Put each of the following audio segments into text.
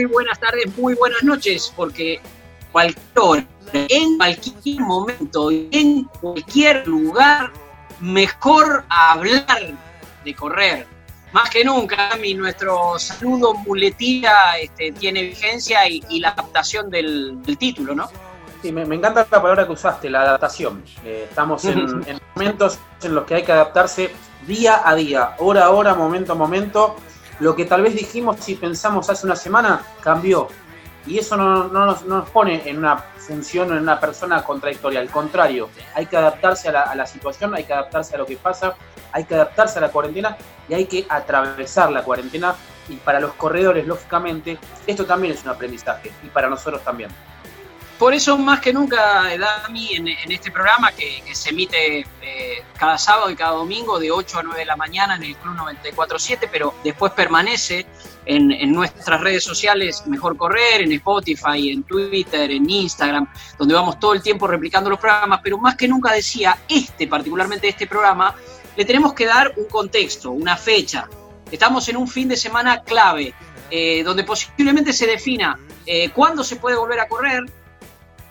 Muy buenas tardes, muy buenas noches, porque cualquier hora, en cualquier momento, en cualquier lugar, mejor hablar de correr. Más que nunca, mi nuestro saludo muletilla este, tiene vigencia y, la adaptación del, título, ¿no? Sí, me, encanta la palabra que usaste, la adaptación. Eh, estamos en, en momentos en los que hay que adaptarse día a día, hora a hora, momento a momento lo que tal vez dijimos y pensamos hace una semana cambió. Y eso no, nos, pone en una función o en una persona contradictoria. Al contrario, hay que adaptarse a la, situación, hay que adaptarse a lo que pasa, hay que adaptarse a la cuarentena y hay que atravesar la cuarentena. Y para los corredores, lógicamente, esto también es un aprendizaje y para nosotros también. Por eso, más que nunca, Dami, en, en este programa que, se emite eh, cada sábado y cada domingo de 8 a 9 de la mañana en el Club 94.7, pero después permanece en, nuestras redes sociales Mejor Correr, en Spotify, en Twitter, en Instagram, donde vamos todo el tiempo replicando los programas, pero más que nunca decía, este, particularmente este programa, le tenemos que dar un contexto, una fecha. Estamos en un fin de semana clave, eh, donde posiblemente se defina eh, cuándo se puede volver a correr,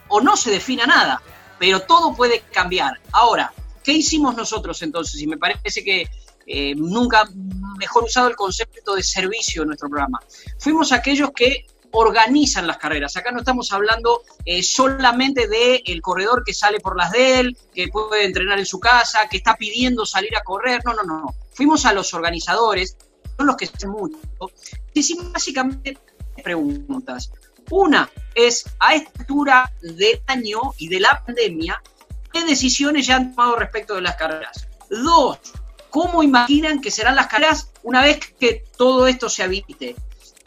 o no se defina nada, pero todo puede cambiar. Ahora, ¿qué hicimos nosotros entonces? Y me parece que eh, nunca mejor usado el concepto de servicio en nuestro programa. Fuimos aquellos que organizan las carreras. Acá no estamos hablando eh, solamente del el corredor que sale por las de él, que puede entrenar en su casa, que está pidiendo salir a correr. No, no, no. Fuimos a los organizadores, son los que hacen mucho. Hicimos básicamente preguntas. Una es, a esta altura del año y de la pandemia, ¿qué decisiones ya han tomado respecto de las carreras? Dos, ¿cómo imaginan que serán las carreras una vez que todo esto se habilite?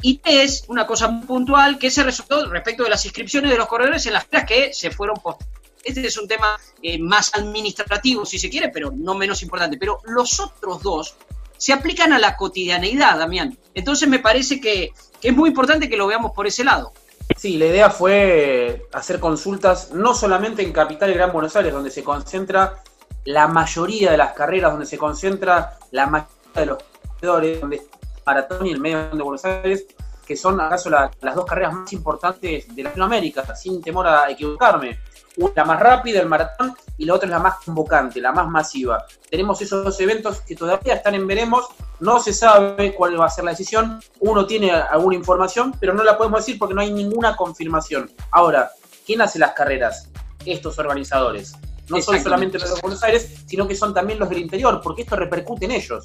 Y tres, una cosa muy puntual, que se resultó respecto de las inscripciones de los corredores en las carreras que se fueron postergadas. Este es un tema eh, más administrativo, si se quiere, pero no menos importante. Pero los otros dos se aplican a la cotidianeidad, Damián. Entonces me parece que es muy importante que lo veamos por ese lado. Sí, la idea fue hacer consultas no solamente en Capital y Gran Buenos Aires, donde se concentra la mayoría de las carreras, donde se concentra la mayoría de los corredores, donde Maratón y el medio de Buenos Aires, que son acaso las dos carreras más importantes de Latinoamérica, sin temor a equivocarme. Una más rápida, el maratón, y la otra es la más convocante, la más masiva. Tenemos esos dos eventos que todavía están en veremos, no se sabe cuál va a ser la decisión, uno tiene alguna información, pero no la podemos decir porque no hay ninguna confirmación. Ahora, ¿quién hace las carreras? Estos organizadores. No son solamente los de Buenos Aires, sino que son también los del interior, porque esto repercute en ellos.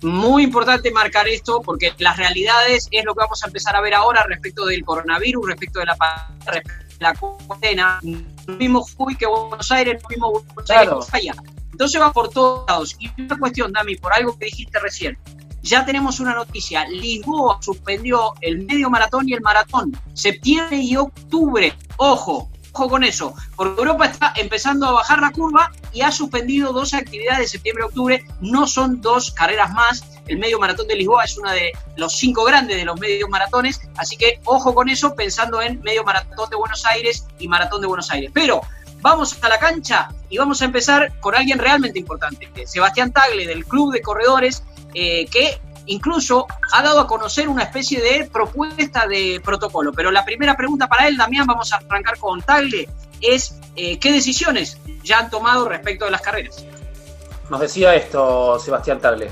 Muy importante marcar esto porque las realidades es lo que vamos a empezar a ver ahora respecto del coronavirus, respecto de la, la cuarentena. No mismo Jujuy que Buenos Aires, no mismo Buenos Aires que allá. Entonces va por todos lados. Y una cuestión, Dami, por algo que dijiste recién. Ya tenemos una noticia. Lisboa suspendió el medio maratón y el maratón. Septiembre y octubre. Ojo, ojo con eso, porque Europa está empezando a bajar la curva y ha suspendido dos actividades de septiembre y octubre, no son dos carreras más, el medio maratón de Lisboa es una de los cinco grandes de los medios maratones, así que ojo con eso pensando en medio maratón de Buenos Aires y maratón de Buenos Aires. Pero vamos a la cancha y vamos a empezar con alguien realmente importante, Sebastián Tagle del Club de Corredores, eh, que incluso ha dado a conocer una especie de propuesta de protocolo. Pero la primera pregunta para él, Damián, vamos a arrancar con Tagle, es eh, ¿qué decisiones ya han tomado respecto de las carreras? Nos decía esto Sebastián Tagle.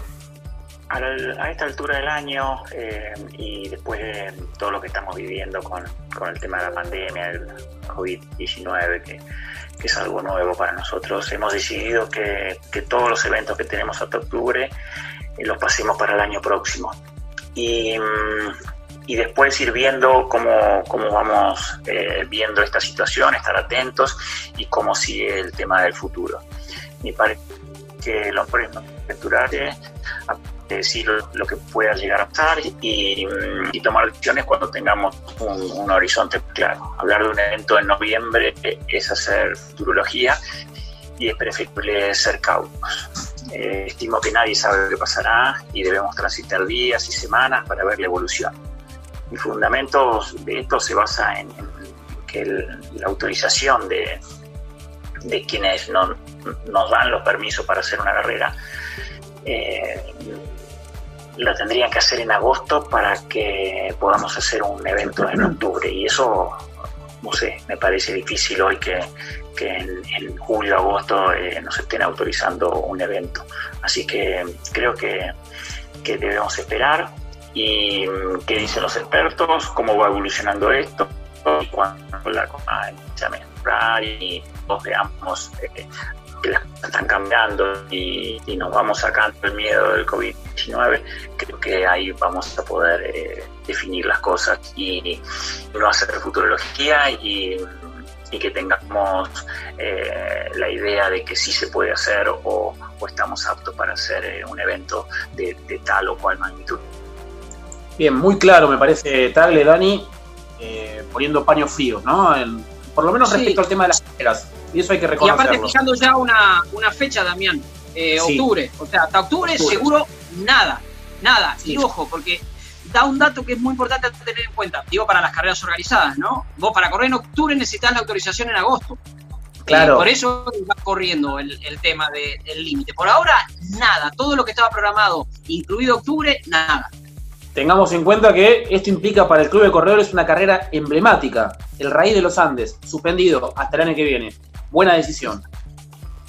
a esta altura del año eh, y después de todo lo que estamos viviendo con, el tema de la pandemia, el COVID-19, que, es algo nuevo para nosotros, hemos decidido que, todos los eventos que tenemos hasta octubre los pasemos para el año próximo. Y, mm, después ir viendo cómo, vamos eh, viendo esta situación, estar atentos y cómo sigue el tema del futuro. Me parece que lo podemos aventurar decir lo que pueda llegar a pasar y, tomar decisiones cuando tengamos un, horizonte claro. Hablar de un evento en noviembre es hacer futurología y es preferible ser cautos. Eh, estimo que nadie sabe lo que pasará y debemos transitar días y semanas para ver la evolución. Mi fundamento de esto se basa en, que la autorización de, de quienes no, nos dan los permisos para hacer una carrera eh, lo tendrían que hacer en agosto para que podamos hacer un evento en octubre. Y eso, no sé, me parece difícil hoy que, en, julio, agosto eh, nos estén autorizando un evento. Así que creo que, debemos esperar. Y mm, qué dicen los expertos, cómo va evolucionando esto, y cuando la coma y nos veamos eh, que las cosas están cambiando y, nos vamos sacando el miedo del COVID-19, creo que ahí vamos a poder eh, definir las cosas y no hacer futurología y, que tengamos eh, la idea de que sí se puede hacer o, estamos aptos para hacer eh, un evento de, tal o cual magnitud. Bien, muy claro me parece Tagle, Dani, poniendo paños fríos, ¿no? por lo menos respecto al tema de las carreras. Y eso hay que reconocerlo. Y aparte fijando ya una, una fecha, Damián, eh, octubre. O sea, hasta octubre, seguro nada, nada. Y ojo, porque da un dato que es muy importante tener en cuenta. Digo, para las carreras organizadas, ¿no? Vos para correr en octubre necesitas la autorización en agosto. Claro. por eso va corriendo el, tema del límite. Por ahora, nada. Todo lo que estaba programado, incluido octubre, nada. Tengamos en cuenta que esto implica para el Club de Corredores una carrera emblemática, el Raíz de los Andes, suspendido hasta el año que viene buena decisión.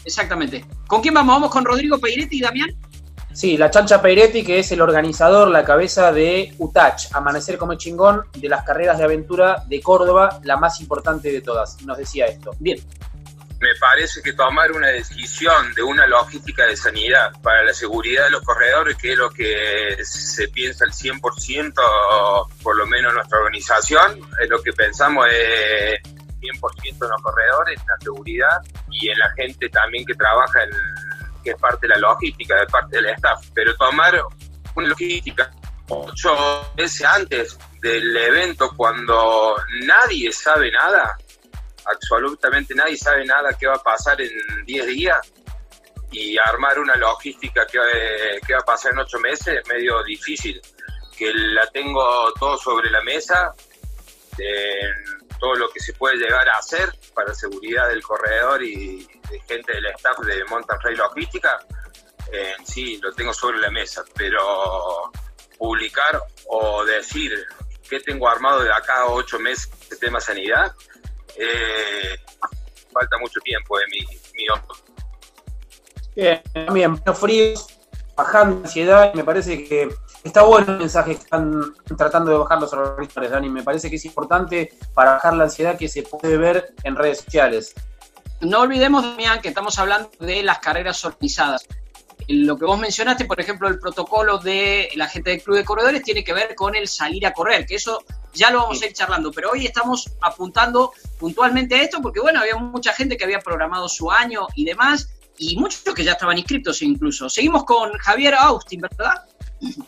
Exactamente. ¿Con quién vamos? ¿Vamos con Rodrigo Peiretti y Damián? Sí, la chancha Peiretti, que es el organizador, la cabeza de UTACH, Amanecer como chingón, de las carreras de aventura de Córdoba, la más importante de todas. Nos decía esto. Bien. Me parece que tomar una decisión de una logística de sanidad para la seguridad de los corredores, que es lo que se piensa el 100%, por lo menos nuestra organización, es lo que pensamos es 100% en los corredores, en la seguridad y en la gente también que trabaja en, que es parte de la logística, de parte del staff. Pero tomar una logística ocho meses antes del evento, cuando nadie sabe nada, absolutamente nadie sabe nada qué va a pasar en 10 días, y armar una logística que, que va a pasar en ocho meses es medio difícil. Que la tengo todo sobre la mesa, todo lo que se puede llegar a hacer para seguridad del corredor y de gente del staff de Mountain Trail Logística, eh, sí, lo tengo sobre la mesa, pero publicar o decir qué tengo armado de acá a ocho meses de tema sanidad, eh, falta mucho tiempo de mi, mi Bien, también, fríos, bajando ansiedad, me parece que está bueno el mensaje que están tratando de bajar los organizadores, Dani. Me parece que es importante para bajar la ansiedad que se puede ver en redes sociales. No olvidemos, Damián, que estamos hablando de las carreras organizadas. Lo que vos mencionaste, por ejemplo, el protocolo de la gente del Club de Corredores tiene que ver con el salir a correr, que eso ya lo vamos a ir charlando, pero hoy estamos apuntando puntualmente a esto porque, bueno, había mucha gente que había programado su año y demás, y muchos que ya estaban inscritos incluso. Seguimos con Javier Austin, ¿verdad?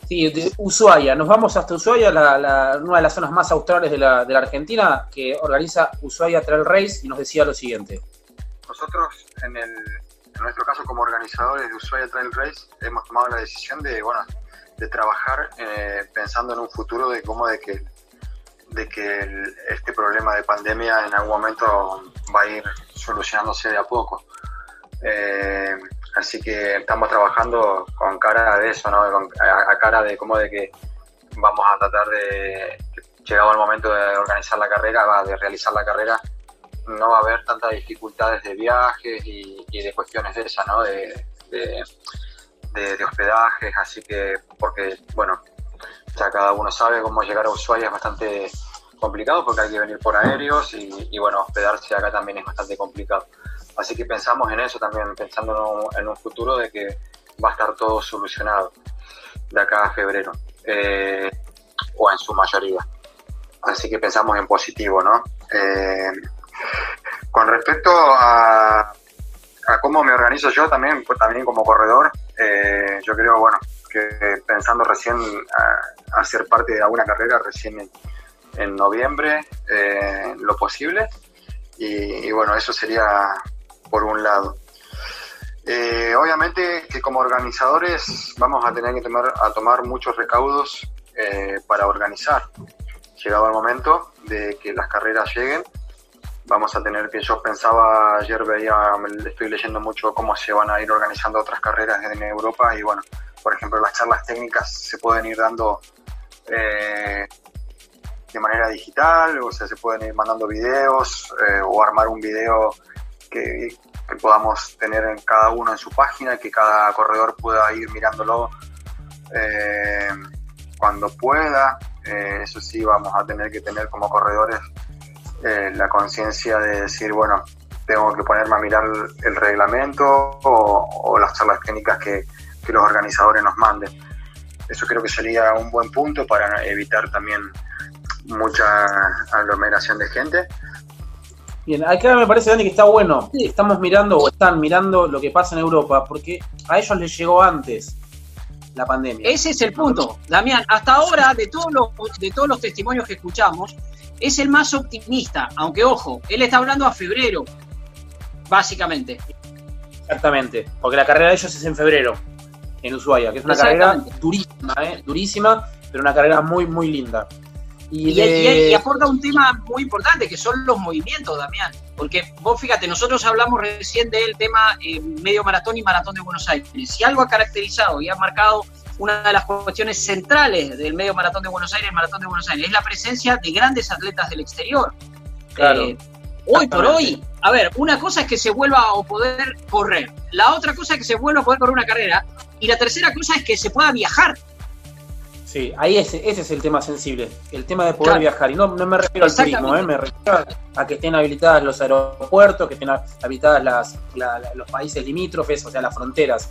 Sí, de Ushuaia. Nos vamos hasta Ushuaia, la, una de las zonas más australes de la, Argentina, que organiza Ushuaia Trail Race y nos decía lo siguiente. Nosotros, en, el, en nuestro caso como organizadores de Ushuaia Trail Race, hemos tomado la decisión de, bueno, de trabajar eh, pensando en un futuro de cómo de que, de que este problema de pandemia en algún momento va a ir solucionándose de a poco. Eh, Así que estamos trabajando con cara de eso, ¿no? a, cara de cómo de que vamos a tratar de, llegado el momento de organizar la carrera, de realizar la carrera, no va a haber tantas dificultades de viajes y, de cuestiones de esas, ¿no? De, de, hospedajes, así que, porque, bueno, ya cada uno sabe cómo llegar a Ushuaia es bastante complicado porque hay que venir por aéreos y, bueno, hospedarse acá también es bastante complicado. Así que pensamos en eso también, pensando en un, futuro de que va a estar todo solucionado de acá a febrero, eh, o en su mayoría. Así que pensamos en positivo, ¿no? Eh, con respecto a, cómo me organizo yo también, pues también como corredor, eh, yo creo, bueno, que pensando recién a, ser parte de alguna carrera recién en, noviembre, eh, lo posible. Y, bueno, eso sería por un lado. Eh, obviamente que como organizadores vamos a tener que tomar, a tomar muchos recaudos para organizar. Llegado el momento de que las carreras lleguen, vamos a tener que, yo pensaba, ayer veía, estoy leyendo mucho cómo se van a ir organizando otras carreras en Europa y bueno, por ejemplo, las charlas técnicas se pueden ir dando eh, de manera digital, o sea, se pueden ir mandando videos eh, o armar un video que, podamos tener en cada uno en su página, que cada corredor pueda ir mirándolo eh, cuando pueda. eso sí, vamos a tener que tener como corredores eh, la conciencia de decir, bueno, tengo que ponerme a mirar el reglamento o, las charlas técnicas que, los organizadores nos manden. Eso creo que sería un buen punto para evitar también mucha aglomeración de gente. Bien, acá me parece, Dani, que está bueno. Estamos mirando o están mirando lo que pasa en Europa, porque a ellos les llegó antes la pandemia. Ese es el punto, Damián. Hasta ahora, de todos los, de todos los testimonios que escuchamos, es el más optimista, aunque ojo, él está hablando a febrero, básicamente. Exactamente, porque la carrera de ellos es en febrero, en Ushuaia, que es una carrera durísima, ¿eh? durísima, pero una carrera muy, muy linda. Y, aporta un tema muy importante, que son los movimientos, Damián. Porque vos fíjate, nosotros hablamos recién del tema eh, medio maratón y maratón de Buenos Aires. Si algo ha caracterizado y ha marcado una de las cuestiones centrales del medio maratón de Buenos Aires, el maratón de Buenos Aires, es la presencia de grandes atletas del exterior. Claro. Eh, hoy por hoy, a ver, una cosa es que se vuelva a poder correr, la otra cosa es que se vuelva a poder correr una carrera, y la tercera cosa es que se pueda viajar. Sí, ahí ese, ese es el tema sensible, el tema de poder viajar. Y no, no me refiero al turismo, ¿eh? me refiero a que estén habilitadas los aeropuertos, que estén habilitadas las, los países limítrofes, o sea, las fronteras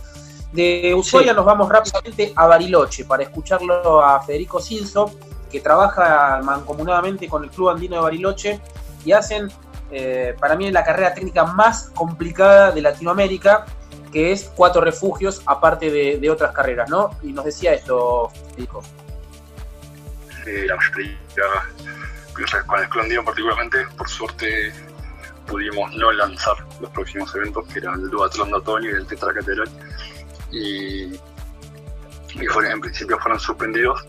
de Ushuaia nos vamos rápidamente a Bariloche para escucharlo a Federico Silso, que trabaja mancomunadamente con el Club Andino de Bariloche y hacen, eh, para mí, la carrera técnica más complicada de Latinoamérica, que es cuatro refugios, aparte de, otras carreras, ¿no? Y nos decía esto, Federico. la mayoría, con el particularmente, por suerte pudimos no lanzar los próximos eventos, que eran el Duatlón de Otoño y el Tetracateral y, y en principio fueron suspendidos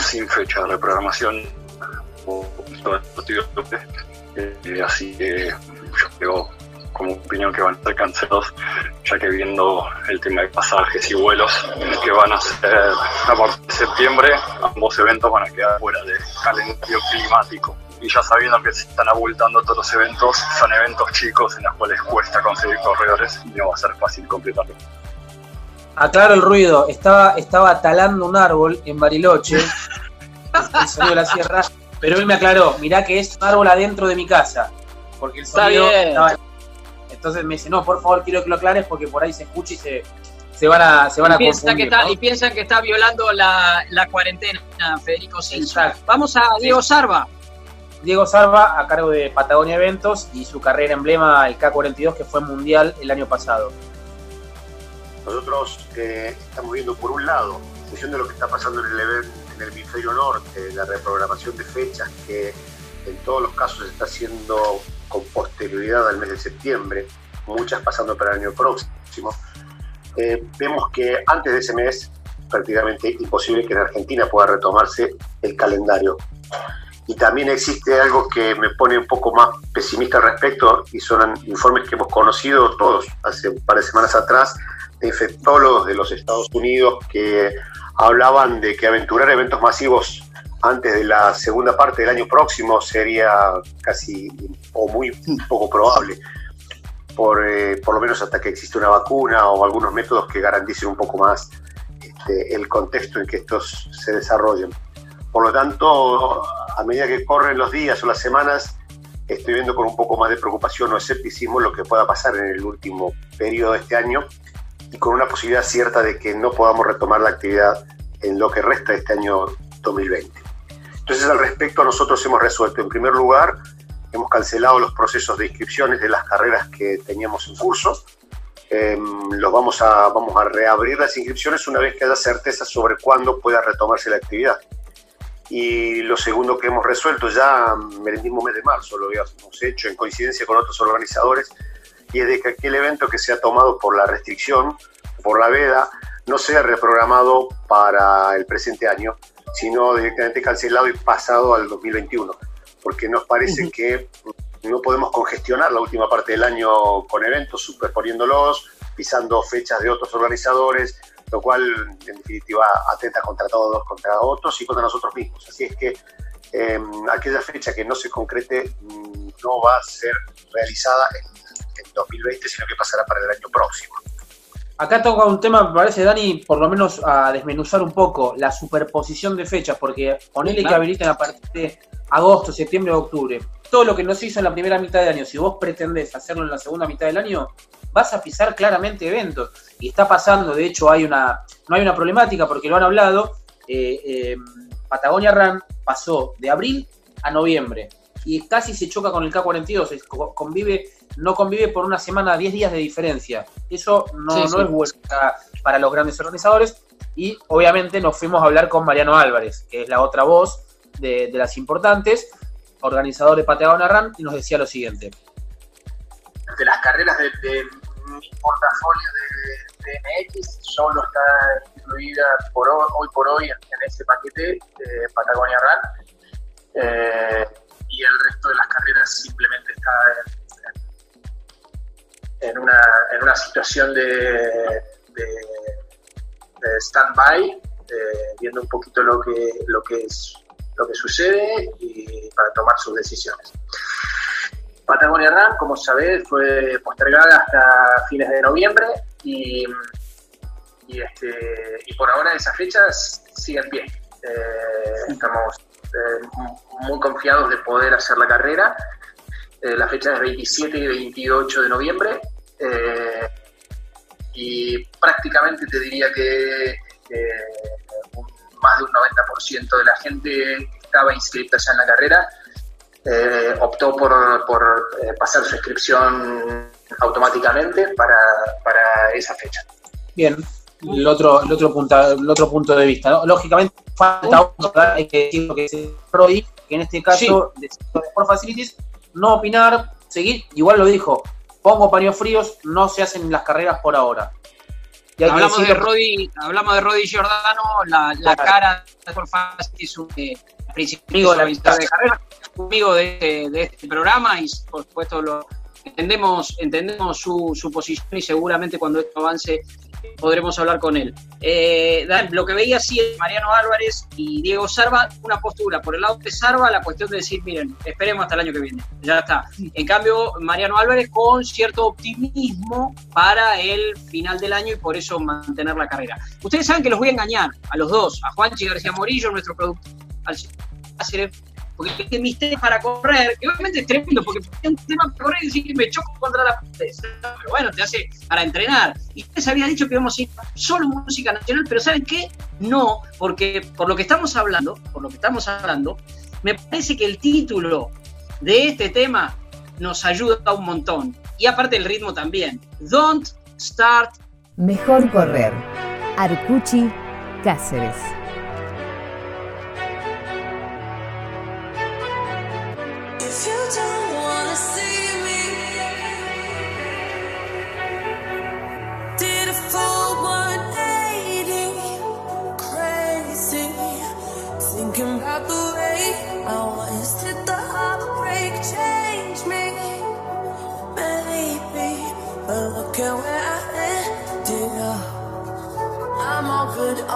sin fecha de reprogramación o eh, así que yo creo como opinión que van a ser cancelados ya que viendo el tema de pasajes y vuelos que van a ser a partir de septiembre ambos eventos van a quedar fuera del calendario climático y ya sabiendo que se están abultando todos los eventos, son eventos chicos en los cuales cuesta conseguir corredores y no va a ser fácil completarlo. Aclaro el ruido, estaba, estaba talando un árbol en Bariloche, el sonido de la sierra, pero él me aclaró, mirá que es un árbol adentro de mi casa, porque el sonido estaba... Entonces me dice, no, por favor, quiero que lo aclares porque por ahí se escucha y se, se van a, se van a confundir, Y piensan que está violando la, cuarentena, Federico Silva. Vamos a Diego Sarva. Diego Sarva a cargo de Patagonia Eventos y su carrera emblema, el K42, que fue mundial el año pasado. Nosotros eh, estamos viendo por un lado, en función de lo que está pasando en el evento en el hemisferio norte, la reprogramación de fechas que en todos los casos está haciendo con posterioridad al mes de septiembre, muchas pasando para el año próximo, eh, vemos que antes de ese mes prácticamente imposible que en Argentina pueda retomarse el calendario. Y también existe algo que me pone un poco más pesimista al respecto y son informes que hemos conocido todos hace un par de semanas atrás infectólogos de los Estados Unidos que hablaban de que aventurar eventos masivos antes de la segunda parte del año próximo sería casi o muy poco probable. por, eh, por lo menos hasta que existe una vacuna o algunos métodos que garanticen un poco más este, el contexto en que estos se desarrollen. Por lo tanto, a medida que corren los días o las semanas, estoy viendo con un poco más de preocupación o escepticismo lo que pueda pasar en el último periodo de este año y con una posibilidad cierta de que no podamos retomar la actividad en lo que resta de este año 2020. Entonces, al respecto, nosotros hemos resuelto, en primer lugar, hemos cancelado los procesos de inscripciones de las carreras que teníamos en curso. Em, los vamos a, vamos a reabrir las inscripciones una vez que haya certeza sobre cuándo pueda retomarse la actividad. Y lo segundo que hemos resuelto ya en el mismo mes de marzo, lo habíamos hecho en coincidencia con otros organizadores, y es de que aquel evento que se ha tomado por la restricción, por la veda, no sea reprogramado para el presente año, sino directamente cancelado y pasado al 2021, porque nos parece que no podemos congestionar la última parte del año con eventos, superponiéndolos, pisando fechas de otros organizadores, lo cual en definitiva atenta contra todos, contra otros y contra nosotros mismos. Así es que em, aquella fecha que no se concrete mm, no va a ser realizada en, 2020, sino que pasará para el año próximo. Acá toca un tema, me parece, Dani, por lo menos a desmenuzar un poco la superposición de fechas, porque ponele que habiliten a partir de agosto, septiembre, octubre. Todo lo que no se hizo en la primera mitad del año, si vos pretendés hacerlo en la segunda mitad del año, vas a pisar claramente eventos. Y está pasando, de hecho, hay una, no hay una problemática porque lo han hablado. Eh, eh, Patagonia Run pasó de abril a noviembre y casi se choca con el K42, convive, no convive por una semana, 10 días de diferencia. Eso no, es bueno para, los grandes organizadores y obviamente nos fuimos a hablar con Mariano Álvarez, que es la otra voz de, las importantes, organizador de Patagonia Run, y nos decía lo siguiente. De las carreras de, mi portafolio de, MX, solo está incluida por hoy, por hoy en ese paquete de Patagonia Run. Eh, y el resto de las carreras simplemente está en, una, en una, situación de, de, de stand-by, viendo un poquito lo que, lo, que es, lo que sucede y para tomar sus decisiones. Patagonia Run, como sabés, fue postergada hasta fines de noviembre y, y, este, y por ahora esas fechas siguen bien. Eh, estamos eh, muy confiados de poder hacer la carrera. Eh, la fecha es 27 y 28 de noviembre. Eh, y prácticamente te diría que más de un 90% de la gente que estaba inscrita ya en la carrera optó por, por pasar su inscripción automáticamente para, para esa fecha. Bien, el otro, el otro, punto, el otro punto de vista. Lógicamente, falta hay que decir lo que dice Brody, que en este caso, de Sport Facilities, no opinar, seguir, igual lo dijo, pongo paños fríos, no se hacen las carreras por ahora. hablamos, de Rodi, hablamos de Rodi Giordano, la, la cara de un eh, amigo de la de carrera, amigo de, de este programa y por supuesto lo entendemos, entendemos su, su, posición y seguramente cuando esto avance podremos hablar con él. Eh, lo que veía sí Mariano Álvarez y Diego Sarva, una postura por el lado de Sarva, la cuestión de decir, miren, esperemos hasta el año que viene, ya está. En cambio, Mariano Álvarez con cierto optimismo para el final del año y por eso mantener la carrera. Ustedes saben que los voy a engañar a los dos, a Juanchi García Morillo, nuestro productor, al porque es misterio para correr, que obviamente es tremendo, porque un tema para correr y decir que me choco contra la pared. Pero bueno, te hace para entrenar. Y ustedes habían dicho que íbamos a ir solo música nacional, pero ¿saben qué? No, porque por lo que estamos hablando, por lo que estamos hablando, me parece que el título de este tema nos ayuda un montón. Y aparte el ritmo también. Don't start. Mejor correr. Arcuchi Cáceres.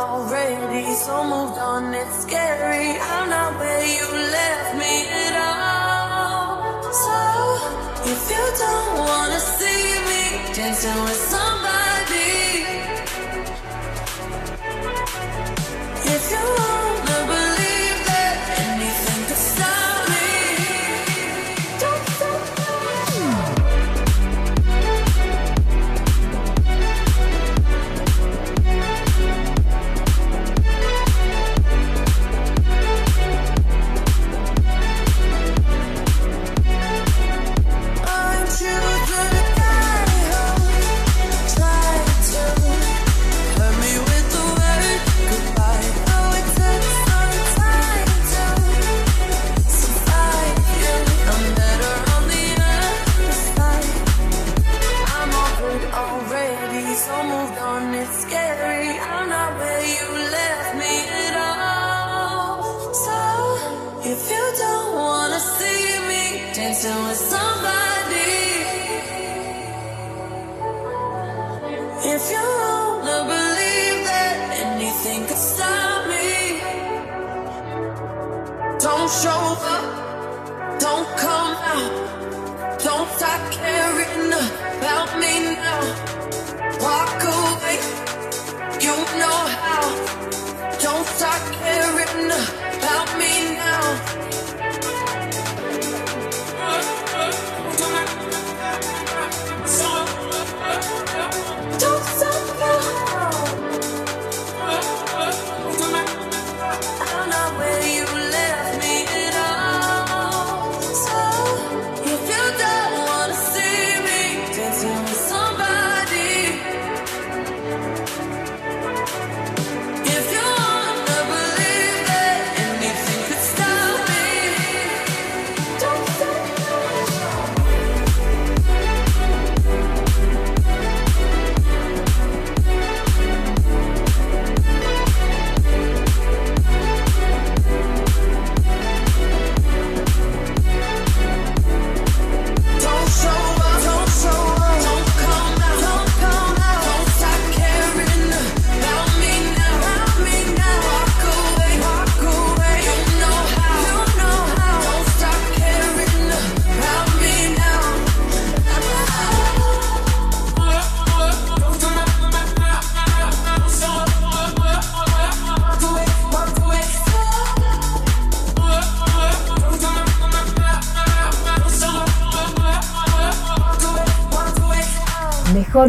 Already, so moved on, it's scary. I'm not where you left me at all. So, if you don't wanna see me dancing with somebody.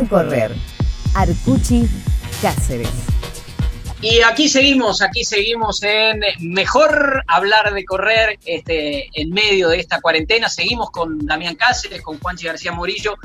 Correr. Arcuchi Cáceres. Y aquí seguimos, aquí seguimos en Mejor hablar de correr este, en medio de esta cuarentena. Seguimos con Damián Cáceres, con Juanchi García Morillo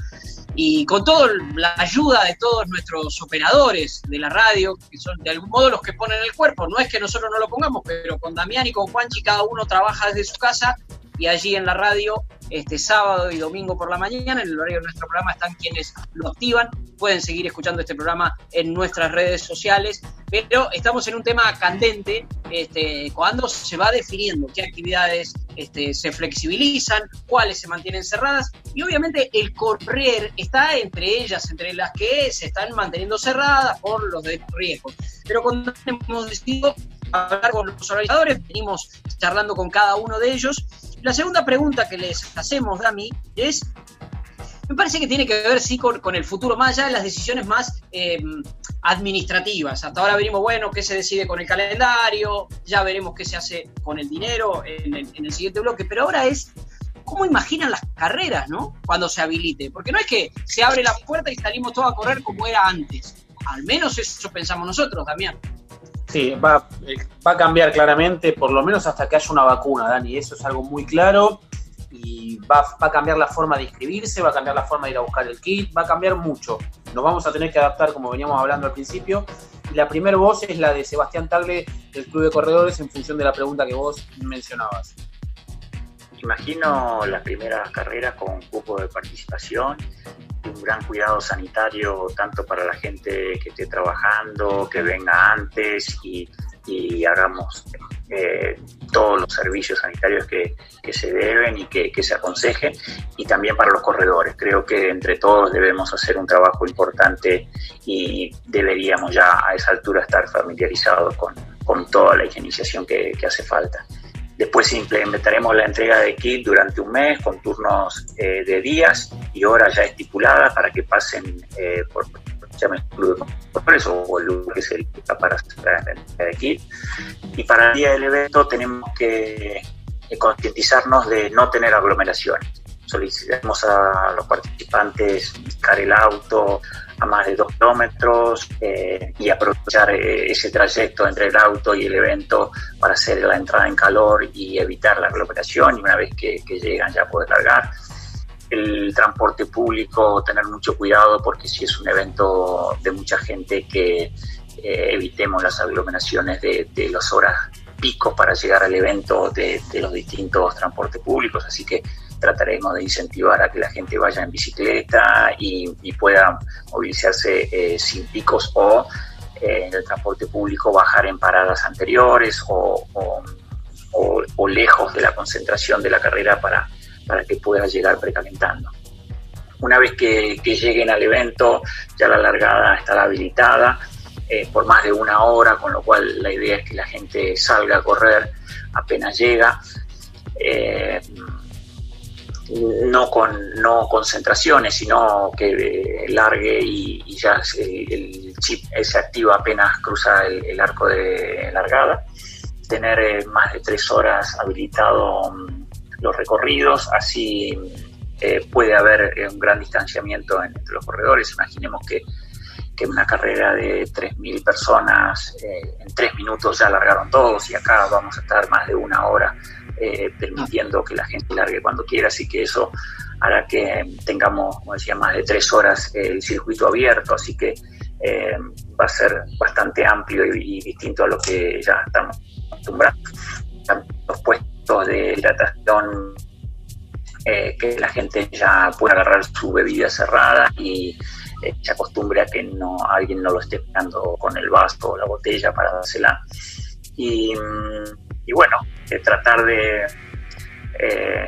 y con toda la ayuda de todos nuestros operadores de la radio, que son de algún modo los que ponen el cuerpo. No es que nosotros no lo pongamos, pero con Damián y con Juanchi cada uno trabaja desde su casa y allí en la radio, este sábado y domingo por la mañana, en el horario de nuestro programa están quienes lo activan. Pueden seguir escuchando este programa en nuestras redes sociales, pero estamos en un tema candente, este, cuando se va definiendo qué actividades este, se flexibilizan, cuáles se mantienen cerradas, y obviamente el correr está entre ellas, entre las que se están manteniendo cerradas por los de riesgo. Pero cuando hemos decidido hablar con los organizadores, venimos charlando con cada uno de ellos. La segunda pregunta que les hacemos, Dami, es, me parece que tiene que ver, con el futuro, más allá de las decisiones más eh, administrativas. Hasta ahora venimos, bueno, qué se decide con el calendario, ya veremos qué se hace con el dinero en el, en el siguiente bloque, pero ahora es cómo imaginan las carreras, ¿no? Cuando se habilite. Porque no es que se abre la puerta y salimos todos a correr como era antes. Al menos eso pensamos nosotros, Damián. Sí, va, eh, va a cambiar claramente, por lo menos hasta que haya una vacuna, Dani. Eso es algo muy claro. Y va, va a cambiar la forma de inscribirse, va a cambiar la forma de ir a buscar el kit, va a cambiar mucho. Nos vamos a tener que adaptar, como veníamos hablando al principio. Y la primera voz es la de Sebastián Tagle, del Club de Corredores, en función de la pregunta que vos mencionabas. Imagino las primeras carreras con cupo de participación, un gran cuidado sanitario tanto para la gente que esté trabajando, que venga antes y, y hagamos eh, todos los servicios sanitarios que, que se deben y que, que, se aconsejen, y también para los corredores. Creo que entre todos debemos hacer un trabajo importante y deberíamos ya a esa altura estar familiarizados con, con toda la higienización que, que hace falta. Después implementaremos la entrega de kit durante un mes con turnos eh, de días y horas ya estipuladas para que pasen eh, por corredores o el lugar que se elige para la entrega de kit. Y para el día del evento tenemos que concientizarnos de no tener aglomeraciones. Solicitamos a los participantes buscar el auto a más de dos kilómetros eh, y aprovechar eh, ese trayecto entre el auto y el evento para hacer la entrada en calor y evitar la aglomeración y una vez que, llegan ya poder largar. El transporte público, tener mucho cuidado porque si es un evento de mucha gente que eh, evitemos las aglomeraciones de, las horas pico para llegar al evento de los distintos transportes públicos, así que trataremos de incentivar a que la gente vaya en bicicleta y, y pueda movilizarse eh, sin picos o eh, en el transporte público bajar en paradas anteriores o, o, o, o lejos de la concentración de la carrera para, para que pueda llegar precalentando. Una vez que, que lleguen al evento, ya la largada estará habilitada eh, por más de una hora, con lo cual la idea es que la gente salga a correr apenas llega. Eh, no con no concentraciones, sino que eh, largue y, ya se, el chip se activa apenas cruza el, arco de largada. Tener eh, más de tres horas habilitado um, los recorridos, así eh, puede haber un gran distanciamiento entre los corredores. Imaginemos que, que una carrera de 3.000 personas, eh, en tres minutos ya largaron todos y acá vamos a estar más de una hora eh, permitiendo que la gente largue cuando quiera, así que eso hará que tengamos, como decía, más de tres horas el circuito abierto, así que eh, va a ser bastante amplio y, y, distinto a lo que ya estamos acostumbrados. Los puestos de hidratación, eh, que la gente ya pueda agarrar su bebida cerrada y eh, se acostumbre a que no alguien no lo esté esperando con el vaso o la botella para dársela. Y, y bueno, eh, tratar de eh,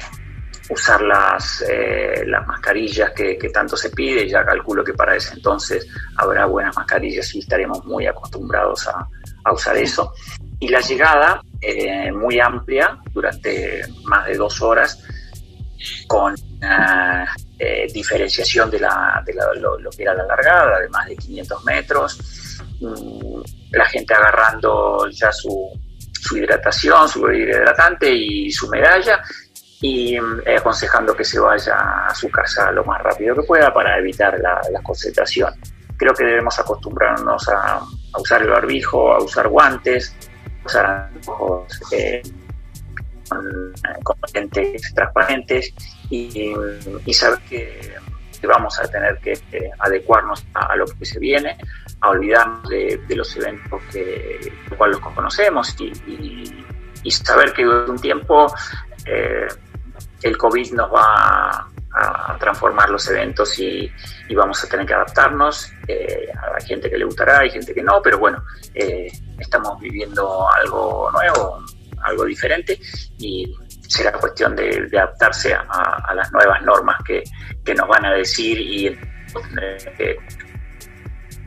usar las, eh, las mascarillas que, que, tanto se pide. Ya calculo que para ese entonces habrá buenas mascarillas y estaremos muy acostumbrados a, a usar eso. Y la llegada eh, muy amplia durante más de dos horas con eh, diferenciación de, la, de la, lo, lo, que era la largada, de más de 500 metros. Mm, la gente agarrando ya su, su hidratación, su hidratante y su medalla y eh, aconsejando que se vaya a su casa lo más rápido que pueda para evitar la, concentración. Creo que debemos acostumbrarnos a, usar el barbijo, a usar guantes, a usar ojos eh, con, transparentes y, y saber que, vamos a tener que, que adecuarnos a, lo que se viene, a olvidarnos de, los eventos que los conocemos y, saber que durante un tiempo eh, el COVID nos va a, transformar los eventos y, vamos a tener que adaptarnos. Eh, hay gente que le gustará, hay gente que no, pero bueno, eh, estamos viviendo algo nuevo, algo diferente y será cuestión de, adaptarse a, las nuevas normas que, que, nos van a decir y eh,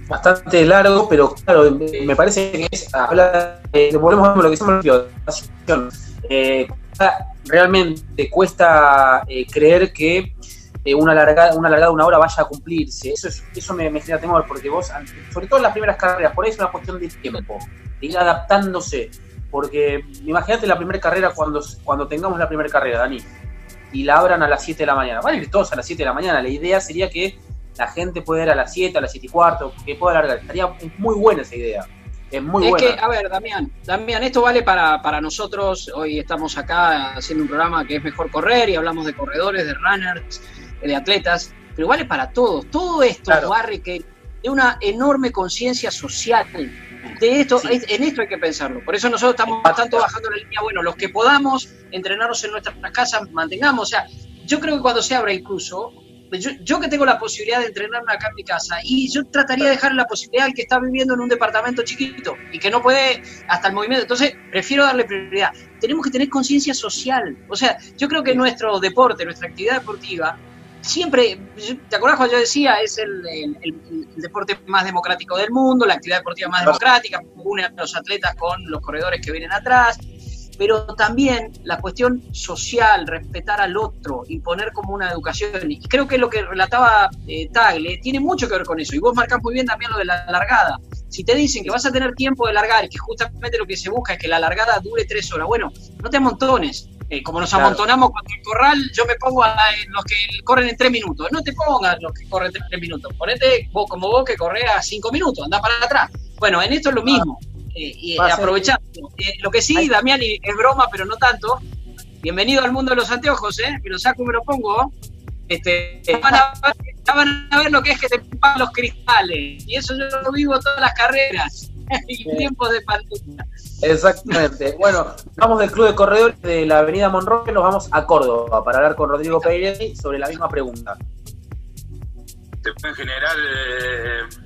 bastante largo, pero claro, me parece que es hablar, eh, volvemos a lo que hicimos eh, realmente cuesta eh, creer que eh, una largada una largada de una hora vaya a cumplirse. Eso es, eso me, me genera temor, porque vos, sobre todo en las primeras carreras, por ahí es una cuestión de tiempo, de ir adaptándose. Porque imagínate la primera carrera cuando, cuando tengamos la primera carrera, Dani, y la abran a las 7 de la mañana. Van a ir todos a las 7 de la mañana. La idea sería que la gente pueda ir a las 7, a las 7 y cuarto, que pueda alargar. Estaría muy buena esa idea. Es muy es buena. que, a ver, Damián, Damián, esto vale para, para nosotros. Hoy estamos acá haciendo un programa que es mejor correr y hablamos de corredores, de runners, de atletas, pero vale para todos. Todo esto claro. barre que de una enorme conciencia social. De esto, sí. en esto hay que pensarlo. Por eso nosotros estamos tanto bajando la línea. Bueno, los que podamos entrenarnos en nuestras casas, mantengamos. O sea, yo creo que cuando se abra incluso, yo, yo, que tengo la posibilidad de entrenarme acá en mi casa y yo trataría de dejar la posibilidad al que está viviendo en un departamento chiquito y que no puede hasta el movimiento. Entonces, prefiero darle prioridad. Tenemos que tener conciencia social. O sea, yo creo que nuestro deporte, nuestra actividad deportiva, siempre, ¿te acuerdas cuando yo decía? Es el, el, el, el, deporte más democrático del mundo, la actividad deportiva más democrática, une a los atletas con los corredores que vienen atrás. Pero también la cuestión social, respetar al otro, imponer como una educación. Y creo que lo que relataba eh, Tagle tiene mucho que ver con eso. Y vos marcás muy bien también lo de la largada. Si te dicen que vas a tener tiempo de largar que justamente lo que se busca es que la largada dure tres horas, bueno, no te amontones. Eh, como nos Claro. amontonamos con el corral, yo me pongo a los que corren en tres minutos. No te pongas los que corren en tres minutos. Ponete vos como vos que corres a cinco minutos, anda para atrás. Bueno, en esto es lo mismo. Y aprovechando. Eh, lo que sí, Damián, y es broma, pero no tanto. Bienvenido al mundo de los anteojos, ¿eh? Me lo saco y me lo pongo. Este, ya van, a ver, van a ver lo que es que te pagan los cristales. Y eso yo lo vivo todas las carreras. y tiempos de pandemia. Exactamente. Bueno, vamos del Club de Corredores de la Avenida Monroe, nos vamos a Córdoba para hablar con Rodrigo Peirelli sobre la misma pregunta. se pueden generar eh,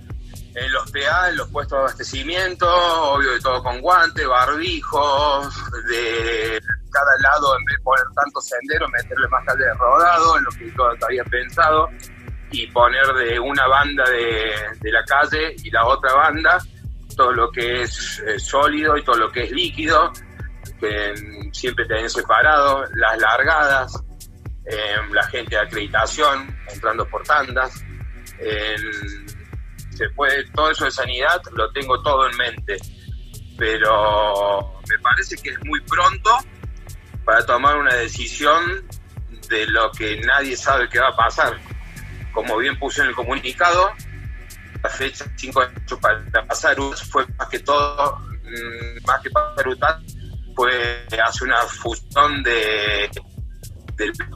en los PA, en los puestos de abastecimiento, obvio de todo con guantes, barbijos, de cada lado, en vez de poner tanto sendero, meterle más calle de rodado, en lo que yo había pensado, y poner de una banda de, la calle y la otra banda todo lo que es eh, sólido y todo lo que es líquido, mm, siempre tener separado, las largadas, eh, la gente de acreditación entrando por tandas, en- se puede, todo eso de sanidad lo tengo todo en mente, pero me parece que es muy pronto para tomar una decisión de lo que nadie sabe que va a pasar. Como bien puse en el comunicado, la fecha 5 de mayo para pasar fue más que todo, mm, más que pasar UTAS, fue hacer una fusión de,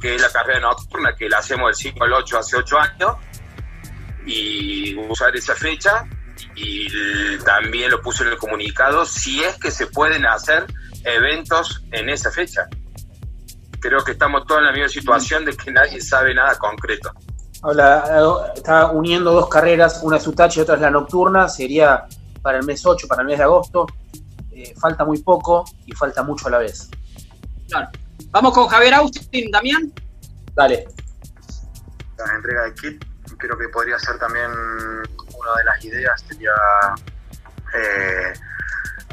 que la carrera nocturna, que la hacemos del 5 al 8 hace 8 años, y usar esa fecha y también lo puse en el comunicado si es que se pueden hacer eventos en esa fecha. Creo que estamos todos en la misma situación de que nadie sabe nada concreto. Habla, está uniendo dos carreras, una es Utachi y otra es la nocturna, sería para el mes 8, para el mes de agosto. Eh, falta muy poco y falta mucho a la vez. Claro. Vamos con Javier Austin, Damián. Dale. la entrega de kit creo que podría ser también una de las ideas sería eh,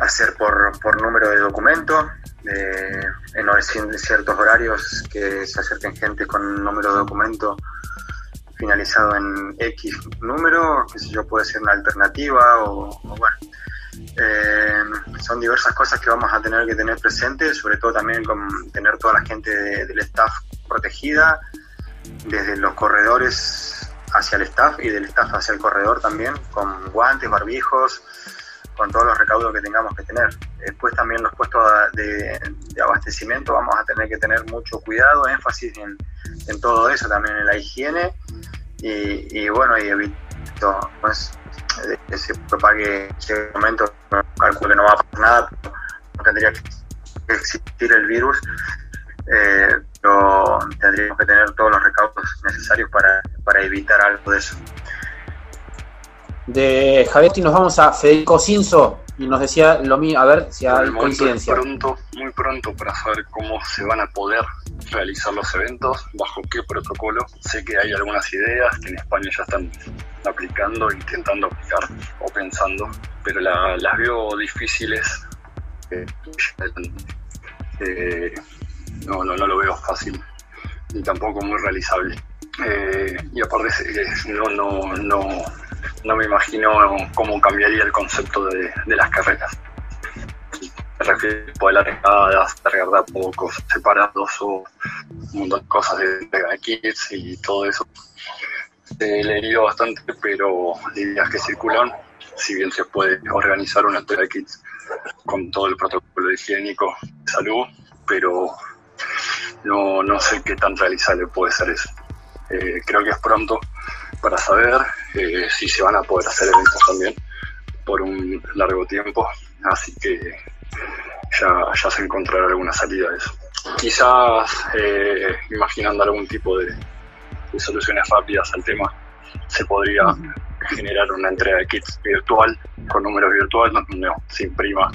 hacer por, por número de documento eh, en ciertos horarios que se acerquen gente con número de documento finalizado en X número, que sé yo, puede ser una alternativa o, bueno. Eh, son diversas cosas que vamos a tener que tener presentes, sobre todo también con tener toda la gente de- del staff protegida, desde los corredores hacia el staff y del staff hacia el corredor también, con guantes, barbijos, con todos los recaudos que tengamos que tener. Después también los puestos de, abastecimiento vamos a tener que tener mucho cuidado, énfasis en, en todo eso, también en la higiene y, y bueno, y evito pues, que se propague ese momento, calculo que no va a pasar nada, no tendría que existir el virus, eh, pero tendríamos que tener todos los recaudos necesarios para, para evitar algo de eso. De Javier nos vamos a Federico Cinzo y nos decía lo mismo, a ver si hay el momento es coincidencia. pronto, muy pronto para saber cómo se van a poder realizar los eventos, bajo qué protocolo. Sé que hay algunas ideas que en España ya están aplicando, intentando aplicar o pensando, pero la- las veo difíciles. eh, eh, no, no, no lo veo fácil ni tampoco muy realizable. Eh, y aparte eh, no, no, no, no me imagino cómo cambiaría el concepto de, de las carreras. Me refiero a poder largadas, largar de a pocos, separados o un montón de cosas de, de y todo eso. He leído bastante, pero ideas que circulan, si bien se puede organizar una entrega de kits con todo el protocolo higiénico de salud, pero no, no sé qué tan realizable puede ser eso. Eh, creo que es pronto para saber eh, si se van a poder hacer eventos también por un largo tiempo, así que ya, se encontrará alguna salida de eso. Quizás eh, imaginando algún tipo de, soluciones rápidas al tema, se podría generar una entrega de kits virtual con números virtuales donde se imprima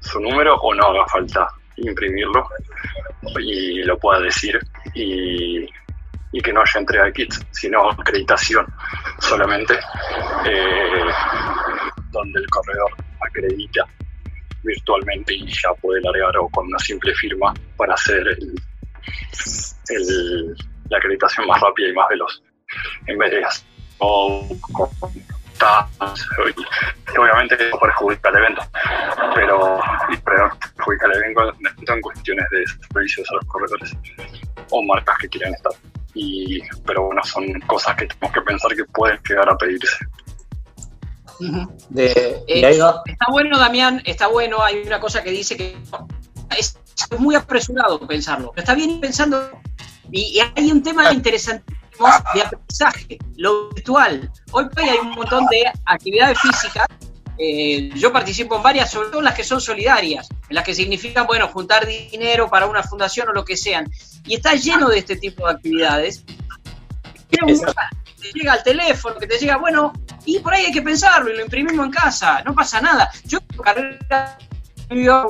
su número o no haga falta imprimirlo y lo pueda decir y, y que no haya entrega de kits, sino acreditación solamente, eh, donde el corredor acredita virtualmente y ya puede largar o con una simple firma para hacer el, la acreditación más rápida y más veloz. En vez de hacer o obviamente eso perjudica el evento, pero, y pero perjudica el evento en cuestiones de servicios a los corredores o marcas que quieran estar. Y, pero bueno, son cosas que tenemos que pensar que pueden quedar a pedirse. De, Eh, Está bueno, Damián, está bueno. Hay una cosa que dice que es muy apresurado pensarlo. Pero está bien pensando. Y, y hay un tema interesantísimo de aprendizaje, lo virtual. Hoy por hoy hay un montón de actividades físicas. eh, yo participo en varias, sobre todo las que son solidarias, en las que significan, bueno, juntar dinero para una fundación o lo que sean. Y está lleno de este tipo de actividades. Un- te llega al teléfono, que te llega, bueno, y por ahí hay que pensarlo y lo imprimimos en casa, no pasa nada. Yo carrera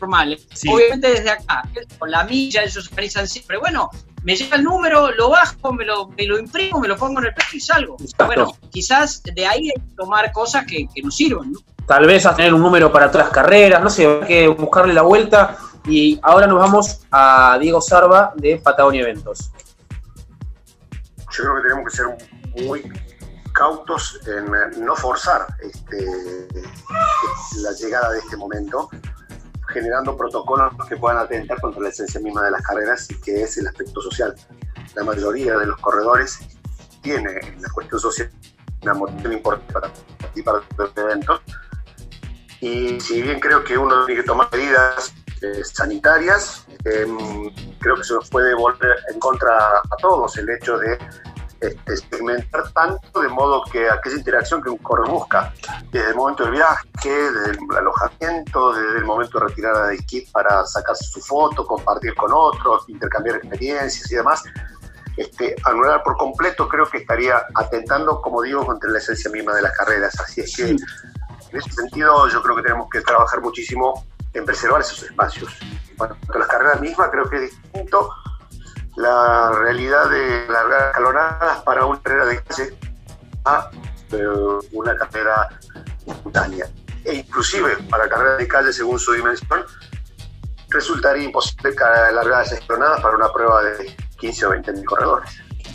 normal, Sí. obviamente desde acá, con la milla, ellos organizan siempre, bueno, me llega el número, lo bajo, me lo, me lo imprimo, me lo pongo en el pecho y salgo. Exacto. Bueno, quizás de ahí hay que tomar cosas que, que nos sirvan, ¿no? tal vez a tener un número para todas las carreras, no sé, hay que buscarle la vuelta. Y ahora nos vamos a Diego Sarva de Patagonia Eventos. Yo creo que tenemos que ser muy cautos en eh, no forzar este, la llegada de este momento, generando protocolos que puedan atentar contra la esencia misma de las carreras y que es el aspecto social. La mayoría de los corredores tiene en la cuestión social una motivación importante para participar de los eventos. Y si bien creo que uno tiene que tomar medidas eh, sanitarias, em, creo que se nos puede volver en contra a todos el hecho de este, segmentar tanto de modo que aquella interacción que un corredor busca, desde el momento del viaje, desde el alojamiento, desde el momento de retirada del kit para sacarse su foto, compartir con otros, intercambiar experiencias y demás, este, anular por completo creo que estaría atentando, como digo, contra la esencia misma de las carreras. Así es que, en ese sentido, yo creo que tenemos que trabajar muchísimo en preservar esos espacios. En cuanto a las carreras mismas, creo que es distinto la realidad de largar escalonadas para una carrera de calle a una carrera montaña. E inclusive para carreras de calle, según su dimensión, resultaría imposible largar escalonadas para una prueba de 15 o 20 mil corredores.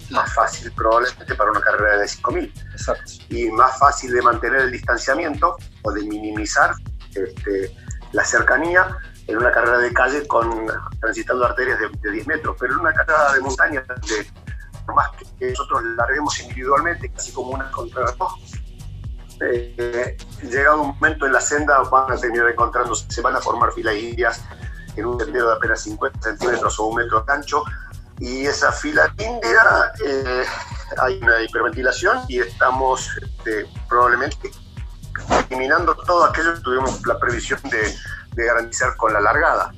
Más fácil probablemente para una carrera de 5 mil. Exacto. Y más fácil de mantener el distanciamiento o de minimizar este, la cercanía en una carrera de calle con transitando arterias de, de 10 metros, pero en una carrera de montaña, de, más que nosotros larguemos individualmente, casi como una contrarreloj, eh, llegado un momento en la senda van a terminar encontrándose, se van a formar filas indias en un sendero de apenas 50 centímetros o un metro de ancho, y esa fila india eh, hay una hiperventilación y estamos este, probablemente eliminando todo aquello que tuvimos la previsión de, garantizar con la largada.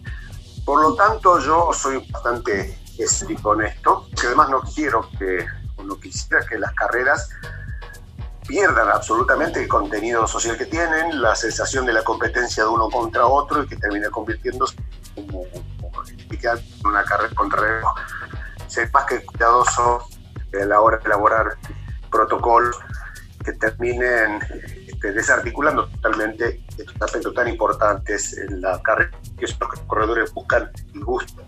Por lo tanto, yo soy bastante escéptico en esto, que además no quiero que, no quisiera que las carreras pierdan absolutamente el contenido social que tienen, la sensación de la competencia de uno contra otro y que termine convirtiéndose como en una carrera contra reloj. Ser más que cuidadoso a la hora de elaborar protocolos que terminen este, desarticulando totalmente estos aspectos tan importantes en la carrera, que es lo que los corredores buscan y gustan.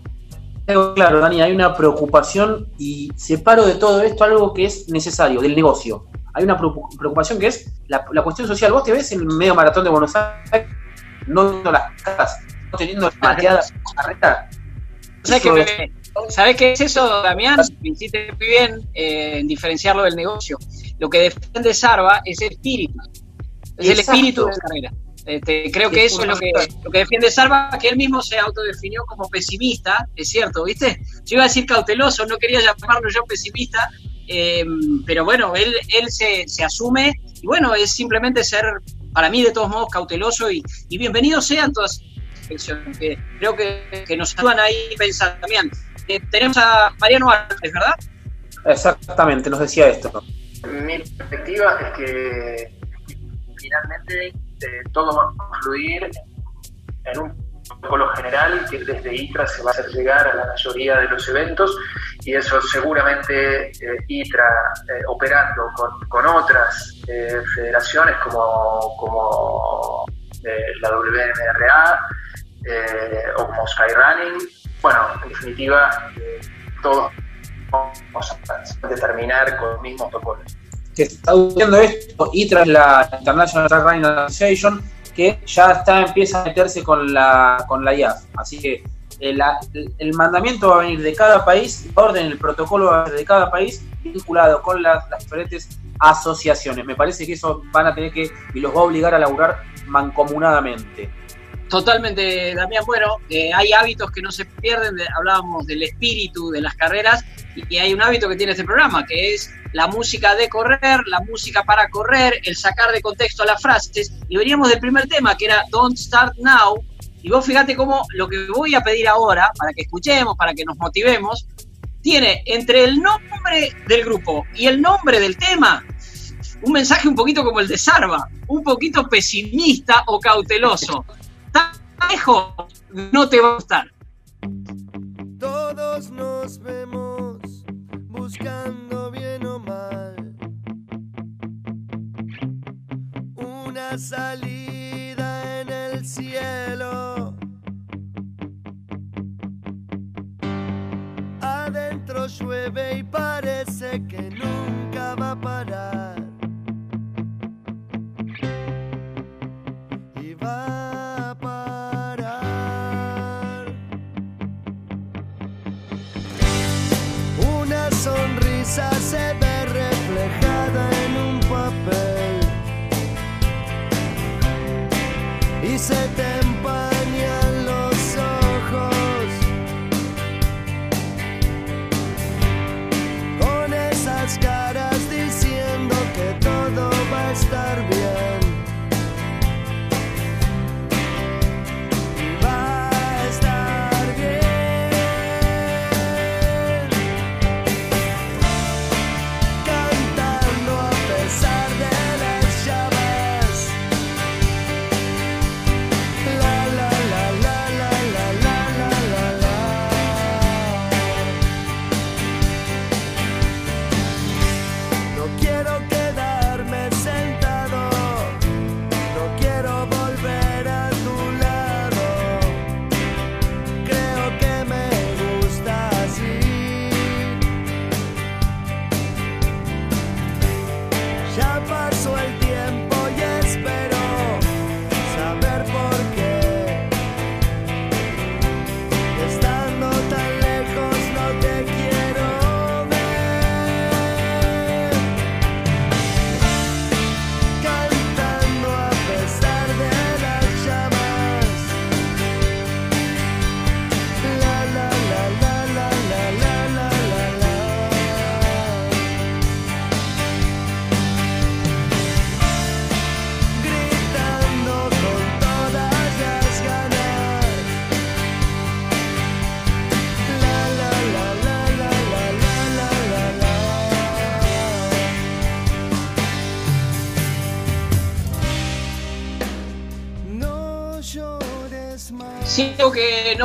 Claro, Dani, hay una preocupación y separo de todo esto algo que es necesario, del negocio. Hay una preocu- preocupación que es la, la cuestión social. Vos te ves en el medio maratón de Buenos Aires, no viendo las casas, no teniendo mateadas carrera. ¿Sabes qué, ¿Sabes qué es eso, Damián? Me hiciste muy bien eh, en diferenciarlo del negocio. Lo que defiende Sarva es el espíritu. Es el espíritu de la carrera. Este, creo que Es eso es lo que, lo que defiende Sarva, que él mismo se autodefinió como pesimista, es cierto, ¿viste? Yo iba a decir cauteloso, no quería llamarlo yo pesimista, eh, pero bueno, él, él se, se asume y bueno, es simplemente ser, para mí de todos modos, cauteloso y, y bienvenidos sean todas esas reflexiones, que creo que, que nos ayudan ahí también. Eh, tenemos a Mariano Álvarez, ¿verdad? Exactamente, nos decía esto. Mi perspectiva es que finalmente eh, todo va a fluir en un protocolo general que desde ITRA se va a hacer llegar a la mayoría de los eventos y eso seguramente eh, ITRA eh, operando con, con otras federaciones como, como la WMRA o como Skyrunning. Bueno, en definitiva, todos vamos a determinar con el mismo protocolo. Que está haciendo esto y tras la International Track Running Association que ya está empieza a meterse con la con la IAF así que el, el mandamiento va a venir de cada país orden el protocolo va a venir de cada país vinculado con las, las diferentes asociaciones. Me parece que eso van a tener que y los va a obligar a laburar mancomunadamente Totalmente, Damián. Bueno, eh, hay hábitos que no se pierden. de- hablábamos del espíritu de las carreras y hay un hábito que tiene este programa, que es la música de correr, la música para correr, el sacar de contexto las frases. Y veníamos del primer tema, que era Don't Start Now. Y vos fíjate cómo lo que voy a pedir ahora, para que escuchemos, para que nos motivemos, tiene entre el nombre del grupo y el nombre del tema un mensaje un poquito como el de Sarva, un poquito pesimista o cauteloso. Tan lejos no te va a gustar. Todos nos vemos buscando bien o mal una salida en el cielo. Adentro llueve y parece que nunca va a parar. Sonrisa se ve reflejada en un papel. Y se te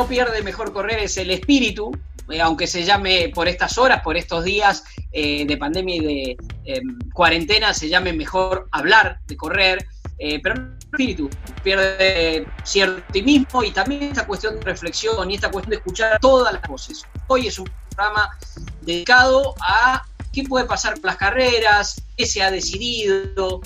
no pierde mejor correr es el espíritu, eh, aunque se llame por estas horas, por estos días eh, de pandemia y de eh, cuarentena, se llame mejor hablar de correr, eh, pero no el espíritu, pierde cierto optimismo y también esta cuestión de reflexión y esta cuestión de escuchar todas las voces. Hoy es un programa dedicado a qué puede pasar con las carreras, qué se ha decidido,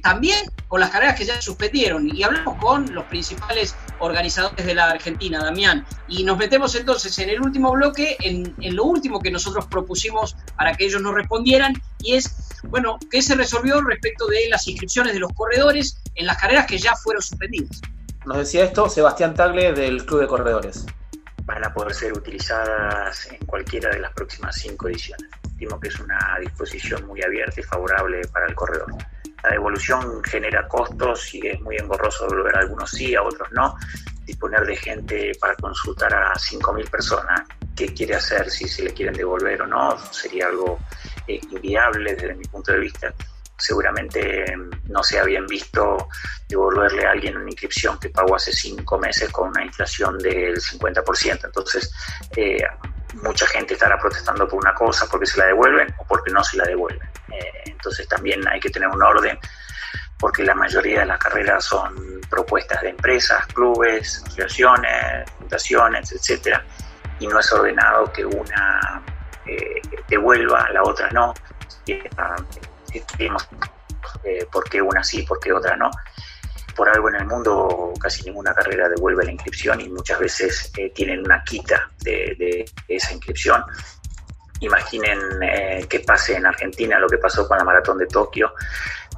también con las carreras que ya suspendieron. Y hablamos con los principales organizadores de la Argentina, Damián. Y nos metemos entonces en el último bloque, en, en lo último que nosotros propusimos para que ellos nos respondieran, y es, bueno, qué se resolvió respecto de las inscripciones de los corredores en las carreras que ya fueron suspendidas. nos decía esto Sebastián Tagle del Club de Corredores van a poder ser utilizadas en cualquiera de las próximas cinco ediciones. Estimo que es una disposición muy abierta y favorable para el corredor. La devolución genera costos y es muy engorroso devolver a algunos sí, a otros no. Disponer de gente para consultar a 5.000 personas qué quiere hacer, si se le quieren devolver o no, sería algo eh, inviable desde mi punto de vista. Seguramente eh, no sea bien visto devolverle a alguien una inscripción que pagó hace cinco meses con una inflación del 50%. Entonces, eh, mucha gente estará protestando por una cosa porque se la devuelven o porque no se la devuelven. Eh, entonces también hay que tener un orden porque la mayoría de las carreras son propuestas de empresas, clubes, asociaciones, fundaciones, etcétera, y no es ordenado que una eh, devuelva, la otra no. Y, ah, estudiemos, eh, por qué una sí, por qué otra no. Por algo en el mundo casi ninguna carrera devuelve la inscripción y muchas veces eh, tienen una quita de, esa inscripción. Imaginen eh, que pase en Argentina lo que pasó con la maratón de Tokio,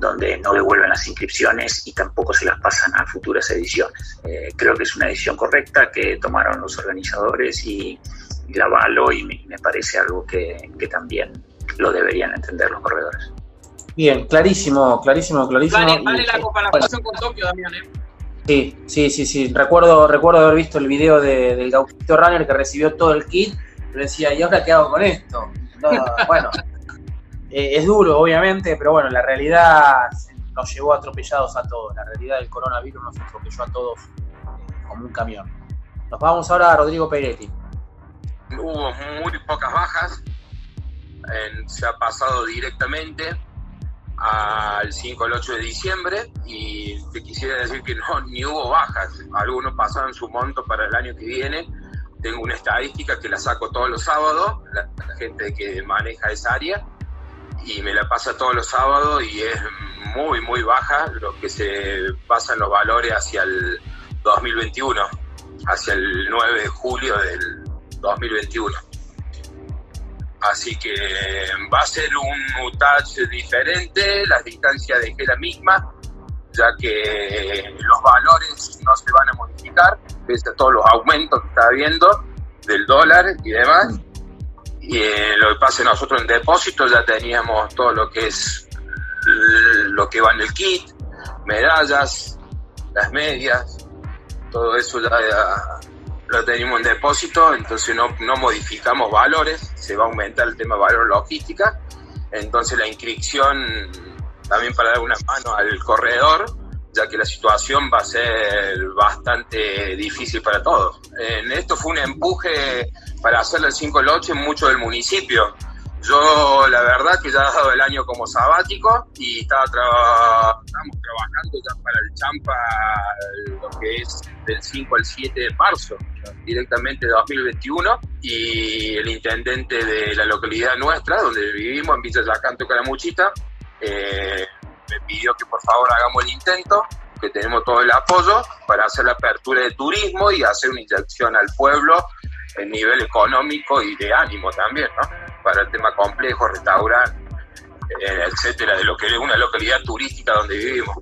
donde no devuelven las inscripciones y tampoco se las pasan a futuras ediciones. Eh, creo que es una decisión correcta que tomaron los organizadores y, y la avalo y me, parece algo que también lo deberían entender los corredores. Bien, clarísimo, clarísimo, clarísimo. Vale, Y- vale la comparación con Tokio, Damián, ¿eh? Sí, sí, sí, sí. Recuerdo, recuerdo haber visto el video de- del Gauchito Runner que recibió todo el kit. Pero decía, ¿y ahora qué hago con esto? No, bueno, eh, es duro, obviamente, pero bueno, la realidad nos llevó atropellados a todos. La realidad del coronavirus nos atropelló a todos eh, como un camión. Nos vamos ahora a Rodrigo Peretti. Hubo muy pocas bajas, se ha pasado directamente al 5 al 8 de diciembre y te quisiera decir que no, ni hubo bajas, algunos pasaron su monto para el año que viene. Tengo una estadística que la saco todos los sábados, la, la gente que maneja esa área, y me la pasa todos los sábados y es muy, muy baja lo que se pasan los valores hacia el 2021, hacia el 9 de julio del 2021. Así que va a ser un touch diferente, las distancias dejé la misma, ya que los valores no se van a modificar, pese a todos los aumentos que está habiendo del dólar y demás. Y eh, lo que pasa nosotros en depósito ya teníamos todo lo que es lo que va en el kit, medallas, las medias, todo eso ya lo tenemos en depósito, entonces no, modificamos valores, se va a aumentar el tema valor logística, entonces la inscripción también para dar una mano al corredor, ya que la situación va a ser bastante difícil para todos. Esto fue un empuje para hacerle el 5 al 8 en mucho del municipio. Yo la verdad que ya he dado el año como sabático y estaba trabajando ya para el Champa lo que es del 5 al 7 de marzo, directamente de 2021 y el intendente de la localidad nuestra, donde vivimos, en Villa Yacanto, Caramuchita, eh, me pidió que por favor hagamos el intento, que tenemos todo el apoyo para hacer la apertura de turismo y hacer una inyección al pueblo en nivel económico y de ánimo también, ¿no? Para el tema complejo, restaurante, eh, etcétera, de lo que es una localidad turística donde vivimos.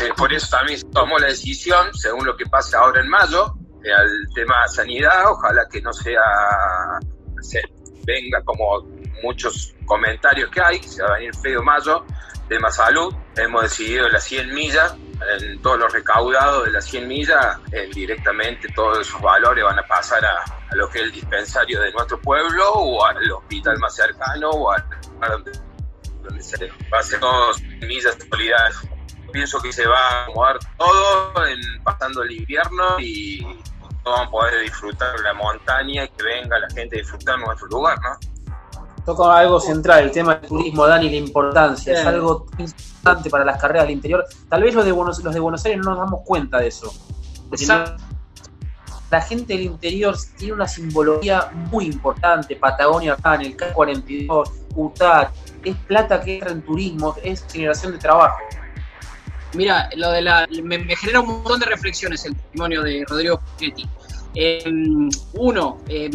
Eh, por eso también se tomó la decisión, según lo que pase ahora en mayo, eh, al tema sanidad, ojalá que no sea, se venga como muchos comentarios que hay, que se va a venir feo mayo, tema salud, hemos decidido las 100 millas, en todos los recaudados de las 100 millas, eh, directamente todos esos valores van a pasar a, a lo que es el dispensario de nuestro pueblo o al hospital más cercano o a, a donde, donde se va a ser todos millas solidarias. Pienso que se va a acomodar todo en, pasando el invierno y vamos a poder disfrutar la montaña y que venga la gente a disfrutar nuestro lugar, ¿no? Toca algo central, el tema del turismo, Dani, la importancia. Es algo importante para las carreras del interior. Tal vez los de Buenos, los de Buenos Aires no nos damos cuenta de eso. La gente del interior tiene una simbología muy importante. Patagonia acá, en el K42, Utah, es plata que entra en turismo, es generación de trabajo. Mira, lo de la, me, me genera un montón de reflexiones el testimonio de Rodrigo Pinetti. Eh, uno, eh,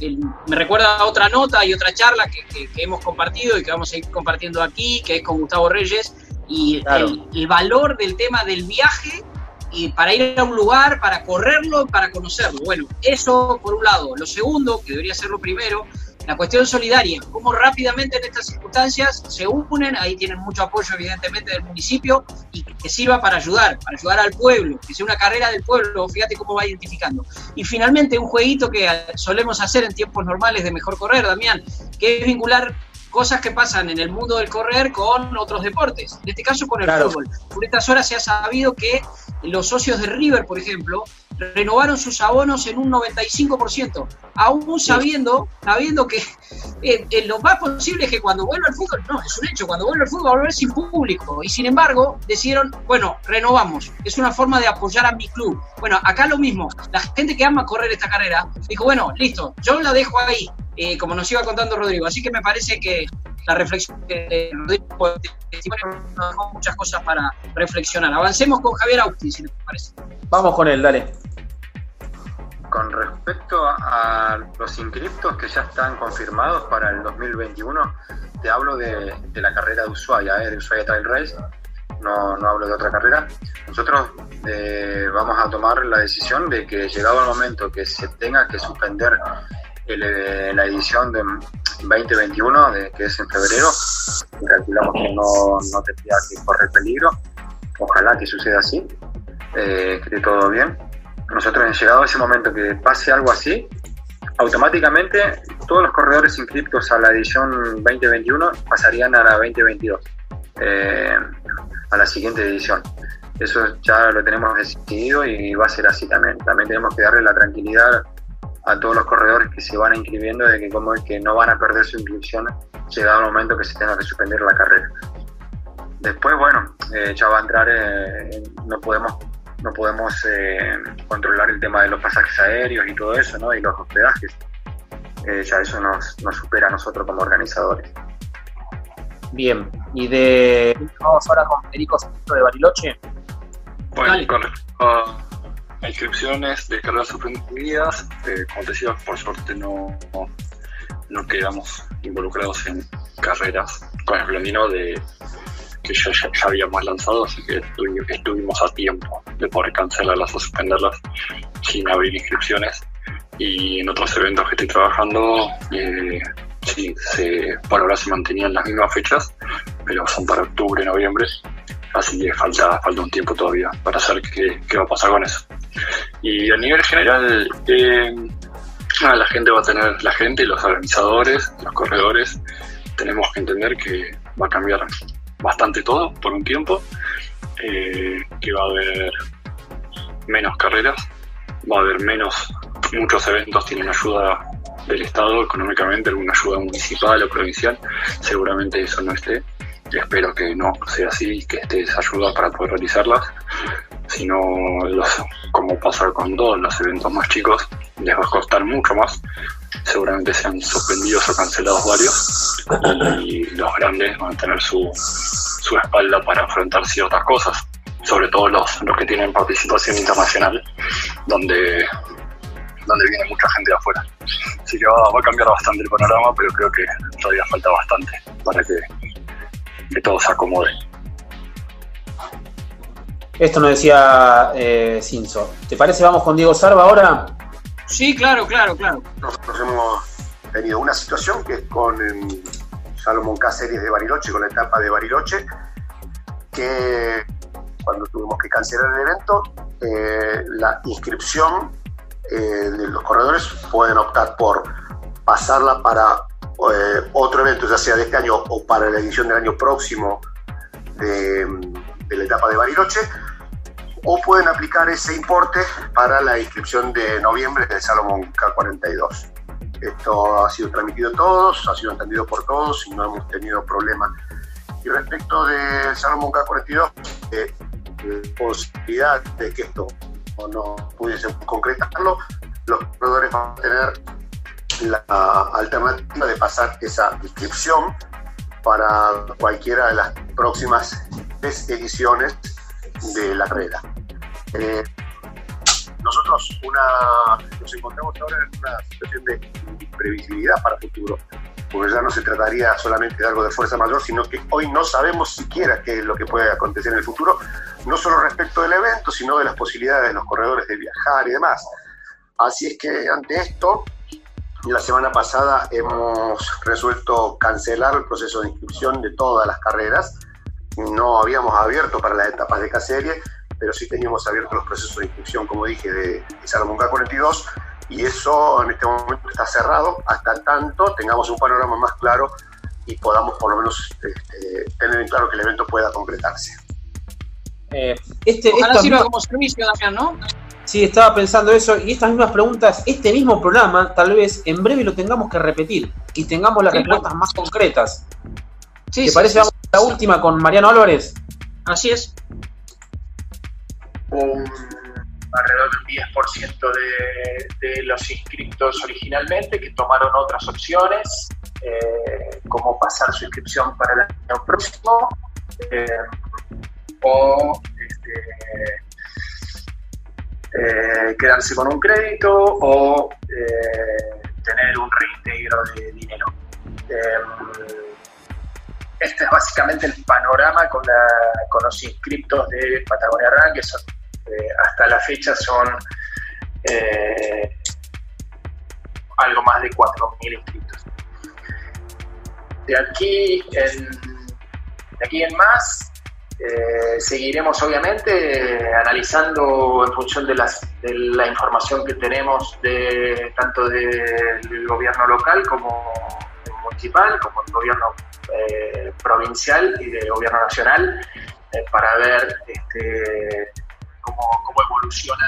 el- me recuerda a otra nota y otra charla que, que- que hemos compartido y que vamos a ir compartiendo aquí, que es con Gustavo Reyes, y Claro. el, el valor del tema del viaje y para ir a un lugar, para correrlo, para conocerlo. Bueno, eso por un lado. Lo segundo, que debería ser lo primero, la cuestión solidaria, cómo rápidamente en estas circunstancias se unen, ahí tienen mucho apoyo evidentemente del municipio y que sirva para ayudar, para ayudar al pueblo, que sea una carrera del pueblo, fíjate cómo va identificando. Y finalmente un jueguito que solemos hacer en tiempos normales de mejor correr, Damián, que es vincular cosas que pasan en el mundo del correr con otros deportes, en este caso con el Claro. fútbol. Por estas horas se ha sabido que los socios de River, por ejemplo, renovaron sus abonos en un 95%, aún sabiendo, sabiendo que eh, eh, lo más posible es que cuando vuelva el fútbol, no, es un hecho, cuando vuelva el fútbol va a volver sin público. Y sin embargo, decidieron, bueno, renovamos. Es una forma de apoyar a mi club. Bueno, acá lo mismo. La gente que ama correr esta carrera dijo, bueno, listo, yo la dejo ahí, eh, como nos iba contando Rodrigo. Así que me parece que la reflexión que Rodrigo nos dejó muchas cosas para reflexionar. Avancemos con Javier Austi, si les parece. Vamos con él, dale. Con respecto a los inscriptos que ya están confirmados para el 2021, te hablo de, de la carrera de Ushuaia, ¿eh? de Ushuaia Trail Race, no, no hablo de otra carrera. Nosotros eh, vamos a tomar la decisión de que llegado el momento que se tenga que suspender el, eh, la edición de 2021, de, que es en febrero, calculamos que no, no tendría que correr peligro, ojalá que suceda así, eh, que esté todo bien. Nosotros, llegado ese momento que pase algo así, automáticamente todos los corredores inscritos a la edición 2021 pasarían a la 2022, eh, a la siguiente edición. Eso ya lo tenemos decidido y va a ser así también. También tenemos que darle la tranquilidad a todos los corredores que se van inscribiendo de que como es que no van a perder su inscripción llegado el momento que se tenga que suspender la carrera. Después, bueno, eh, ya va a entrar, eh, no podemos no podemos eh, controlar el tema de los pasajes aéreos y todo eso, ¿no? Y los hospedajes. Eh, ya eso nos, nos supera a nosotros como organizadores. Bien, y de. Vamos ahora con Federico Santo de Bariloche. Bueno, Dale. con inscripciones de carreras suspendidas, eh, como te decía, por suerte no, no, quedamos involucrados en carreras con el blandino de que ya, ya, ya habíamos lanzado, así que estuvi- estuvimos a tiempo de poder cancelarlas o suspenderlas sin abrir inscripciones. Y en otros eventos que estoy trabajando, eh, sí, se, por ahora se mantenían las mismas fechas, pero son para octubre, noviembre, así que falta, falta un tiempo todavía para saber qué, qué va a pasar con eso. Y a nivel general, eh, la gente va a tener, la gente, los organizadores, los corredores, tenemos que entender que va a cambiar bastante todo por un tiempo, eh, que va a haber menos carreras, va a haber menos, muchos eventos tienen ayuda del Estado económicamente, alguna ayuda municipal o provincial, seguramente eso no esté. Y espero que no sea así, que esté esa ayuda para poder realizarlas, sino los, como pasa con todos los eventos más chicos, les va a costar mucho más. Seguramente sean suspendidos o cancelados varios y los grandes van a tener su, su espalda para afrontar ciertas cosas, sobre todo los, los que tienen participación internacional, donde, donde viene mucha gente de afuera. Así que va, va a cambiar bastante el panorama, pero creo que todavía falta bastante para que, que todo se acomode. Esto nos decía eh, Cinzo. ¿Te parece? Vamos con Diego Sarva ahora. Sí, claro, claro, claro. Nosotros hemos tenido una situación que es con em, Salomón Cáceres de Bariloche, con la etapa de Bariloche, que cuando tuvimos que cancelar el evento, eh, la inscripción eh, de los corredores pueden optar por pasarla para eh, otro evento, ya sea de este año o para la edición del año próximo de, de la etapa de Bariloche, o pueden aplicar ese importe para la inscripción de noviembre del Salomón K42. Esto ha sido transmitido a todos, ha sido entendido por todos y no hemos tenido problemas. Y respecto del Salomón K42, eh, posibilidad de que esto o no pudiese concretarlo, los corredores van a tener la alternativa de pasar esa inscripción para cualquiera de las próximas tres ediciones de la carrera. Eh, nosotros una, nos encontramos ahora en una situación de imprevisibilidad para el futuro, porque ya no se trataría solamente de algo de fuerza mayor, sino que hoy no sabemos siquiera qué es lo que puede acontecer en el futuro, no solo respecto del evento, sino de las posibilidades de los corredores de viajar y demás. Así es que ante esto, la semana pasada hemos resuelto cancelar el proceso de inscripción de todas las carreras. No habíamos abierto para las etapas de K-Serie, pero sí teníamos abiertos los procesos de inscripción, como dije, de, Salomón K42, y eso en este momento está cerrado hasta tanto tengamos un panorama más claro y podamos por lo menos este, tener en claro que el evento pueda concretarse. Eh, este, Ojalá esto- sirva como servicio, Damián, ¿no? Sí, estaba pensando eso y estas mismas preguntas, este mismo programa, tal vez en breve lo tengamos que repetir y tengamos las Sí, respuestas más concretas. Sí, ¿Te sí, parece? sí, Vamos a la última con Mariano Álvarez. Así es. un alrededor de un 10% de, de los inscriptos originalmente que tomaron otras opciones, eh, como pasar su inscripción para el año próximo eh, o este, eh, quedarse con un crédito o eh, tener un reintegro de dinero. Eh, este es básicamente el panorama con, la- con los inscriptos de Patagonia Run, que son, hasta la fecha son algo más de 4.000 inscriptos. De aquí en, de aquí en más, eh, seguiremos obviamente analizando en función de, las, de la información que tenemos tanto del gobierno local como municipal, como del gobierno eh, provincial y del gobierno nacional, eh, para ver este, cómo, evoluciona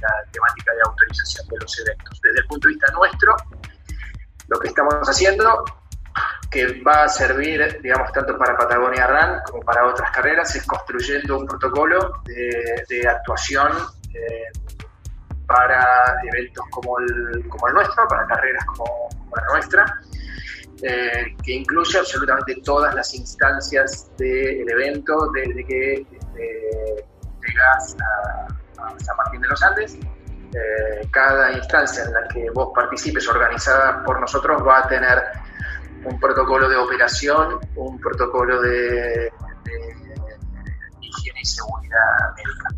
la temática de autorización de los eventos. Desde el punto de vista nuestro, lo que estamos haciendo que va a servir, digamos, tanto para Patagonia Run como para otras carreras, es construyendo un protocolo de, de actuación eh, para eventos como el, como el nuestro, para carreras como, como la nuestra, eh, que incluye absolutamente todas las instancias del evento, desde que este, llegas a, a San Martín de los Andes. Eh, cada instancia en la que vos participes organizada por nosotros va a tener un protocolo de operación, un protocolo de, higiene y seguridad médica.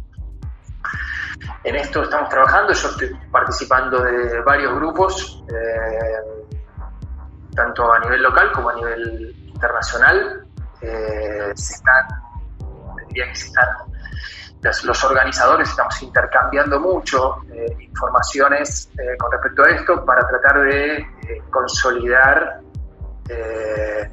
En esto estamos trabajando, yo estoy participando de varios grupos, eh, tanto a nivel local como a nivel internacional. Eh, se están, diría que se están, los, organizadores estamos intercambiando mucho eh, informaciones con respecto a esto para tratar de consolidar eh,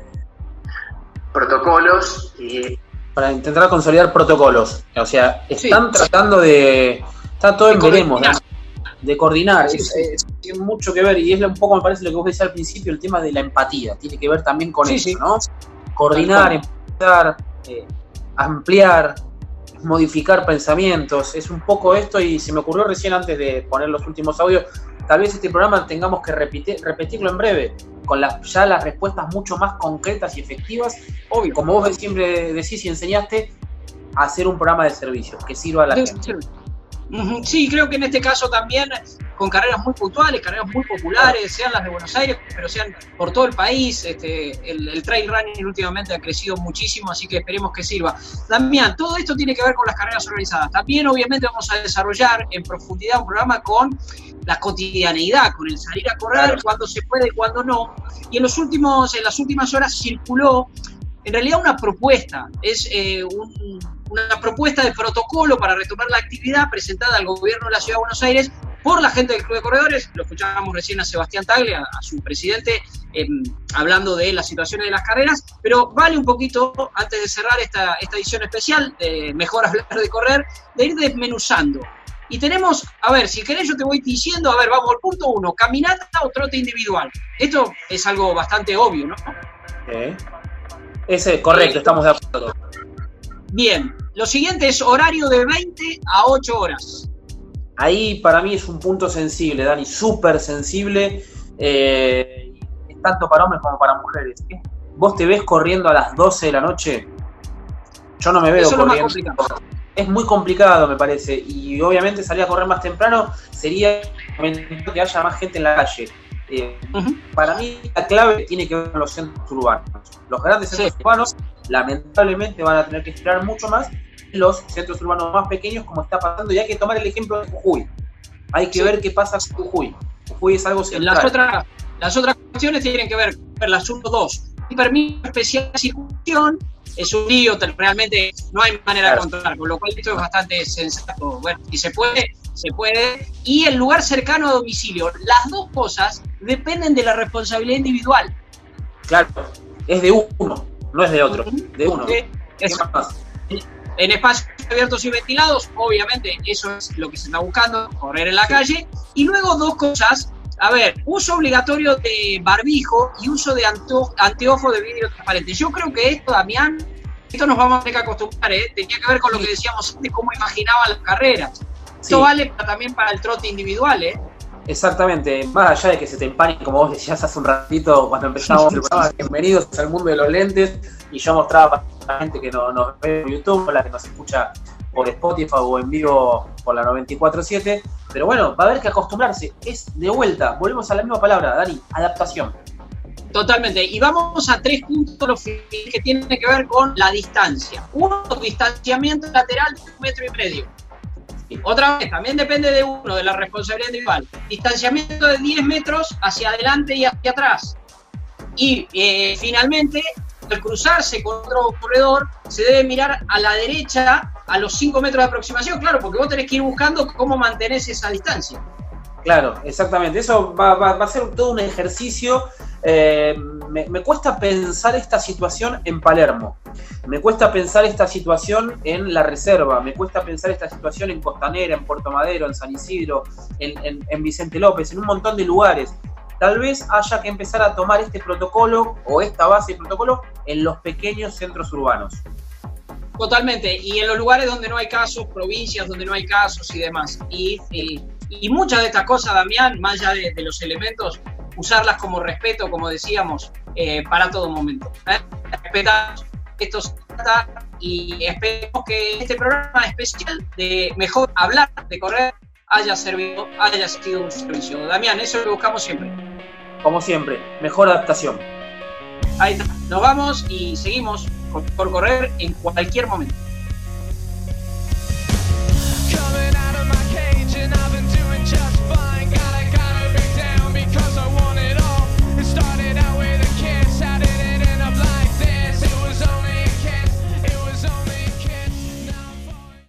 protocolos y Para intentar consolidar protocolos. O sea, están tratando de. Está todo en De veremos, ¿no? coordinar. De coordinar. Sí, Es- sí. es- tiene mucho que ver y es un poco, me parece, lo que vos decías al principio, el tema de la empatía. Tiene que ver también con Sí, eso, sí. ¿no? Coordinar, empatizar, eh, ampliar, modificar pensamientos. Es un poco esto y se me ocurrió recién antes de poner los últimos audios. Tal vez este programa tengamos que repetir, repetirlo en breve, con las, ya las respuestas mucho más concretas y efectivas. Obvio, como vos siempre decís y enseñaste, a hacer un programa de servicio que sirva a la gente. Sí, creo que en este caso también con carreras muy puntuales, carreras muy populares, sean las de Buenos Aires, pero sean por todo el país. Este, el, el trail running últimamente ha crecido muchísimo, así que esperemos que sirva. Damián, todo esto tiene que ver con las carreras organizadas. También, obviamente, vamos a desarrollar en profundidad un programa con la cotidianeidad, con el salir a correr, cuando se puede, cuando no. Y en los últimos, en las últimas horas circuló en realidad una propuesta, es eh, un- una propuesta de protocolo para retomar la actividad presentada al gobierno de la Ciudad de Buenos Aires por la gente del Club de Corredores. Lo escuchábamos recién a Sebastián Tagle, a, a su presidente, em, hablando de las situaciones de las carreras, pero vale un poquito, antes de cerrar esta, esta edición especial, de Mejor hablar de correr, de ir desmenuzando. Y tenemos, a ver, si querés yo te voy diciendo, a ver, vamos al punto uno, caminata o trote individual. Esto es algo bastante obvio, ¿no? ¿Eh? Ese, correcto, estamos de acuerdo. Bien, lo siguiente es horario de 20 a 8 horas. Ahí para mí es un punto sensible, Dani, súper sensible, eh, es tanto para hombres como para mujeres. ¿eh? ¿Vos te ves corriendo a las 12 de la noche? Yo no me veo Eso es lo más corriendo. Es muy complicado, me parece, y obviamente salir a correr más temprano sería que haya más gente en la calle. Eh, Para mí la clave tiene que ver con los centros urbanos. Los grandes centros urbanos lamentablemente van a tener que esperar mucho más que los centros urbanos más pequeños como está pasando y hay que tomar el ejemplo de Jujuy. Hay que Sí. ver qué pasa con Jujuy. Jujuy es algo central. Las otras, las otras cuestiones tienen que ver con las 1, 2. Un permiso especial de circulación es un lío, te- realmente no hay manera Claro. de controlar, con lo cual esto es bastante sensato. Bueno, si se puede, se puede. Y el lugar cercano a domicilio. Las dos cosas dependen de la responsabilidad individual. Claro, es de uno, no es de otro, de uno. Eh, ¿Qué eso. más? En espacios espacios abiertos y ventilados, obviamente eso es lo que se está buscando, correr en la calle. Y luego dos cosas, a ver, uso obligatorio de barbijo y uso de anteojo de vidrio transparente. Yo creo que esto, Damián, esto nos vamos a tener que acostumbrar, ¿eh? tenía que ver con lo que decíamos antes, cómo imaginaban las carreras. Esto Sí. vale también para el trote individual, ¿eh? Exactamente, más allá de que se te empañe, como vos decías hace un ratito cuando empezamos el programa, bienvenidos al mundo de los lentes, y yo mostraba para la gente que no- nos ve en YouTube, la que nos escucha por Spotify o en vivo por la 94.7, pero bueno, va a haber que acostumbrarse, es de vuelta, volvemos a la misma palabra, Dani, adaptación. Totalmente. Y vamos a tres puntos que tienen que ver con la distancia. Uno, distanciamiento lateral de un metro y medio. Otra vez, también depende de uno, de la responsabilidad individual. Distanciamiento de 10 metros hacia adelante y hacia atrás. Y eh, finalmente, al cruzarse con otro corredor, se debe mirar a la derecha a los 5 metros de aproximación, claro, porque vos tenés que ir buscando cómo mantenés esa distancia. Claro, exactamente. Eso va, a ser todo un ejercicio. Eh, me, cuesta pensar esta situación en Palermo. Me cuesta pensar esta situación en La Reserva. Me cuesta pensar esta situación en Costanera, en Puerto Madero, en San Isidro, en Vicente López, en un montón de lugares. Tal vez haya que empezar a tomar este protocolo o esta base de protocolo en los pequeños centros urbanos. Totalmente, y en los lugares donde no hay casos, provincias donde no hay casos y demás. Y, y- y muchas de estas cosas, Damián, más allá de, de los elementos, usarlas como respeto, como decíamos, eh, para todo momento. ¿eh? Respetamos, esto se trata y esperemos que este programa especial de mejor hablar, de correr, haya servido, haya sido un servicio. Damián, eso lo buscamos siempre. Como siempre, mejor adaptación. Ahí está. Nos vamos y seguimos por correr en cualquier momento.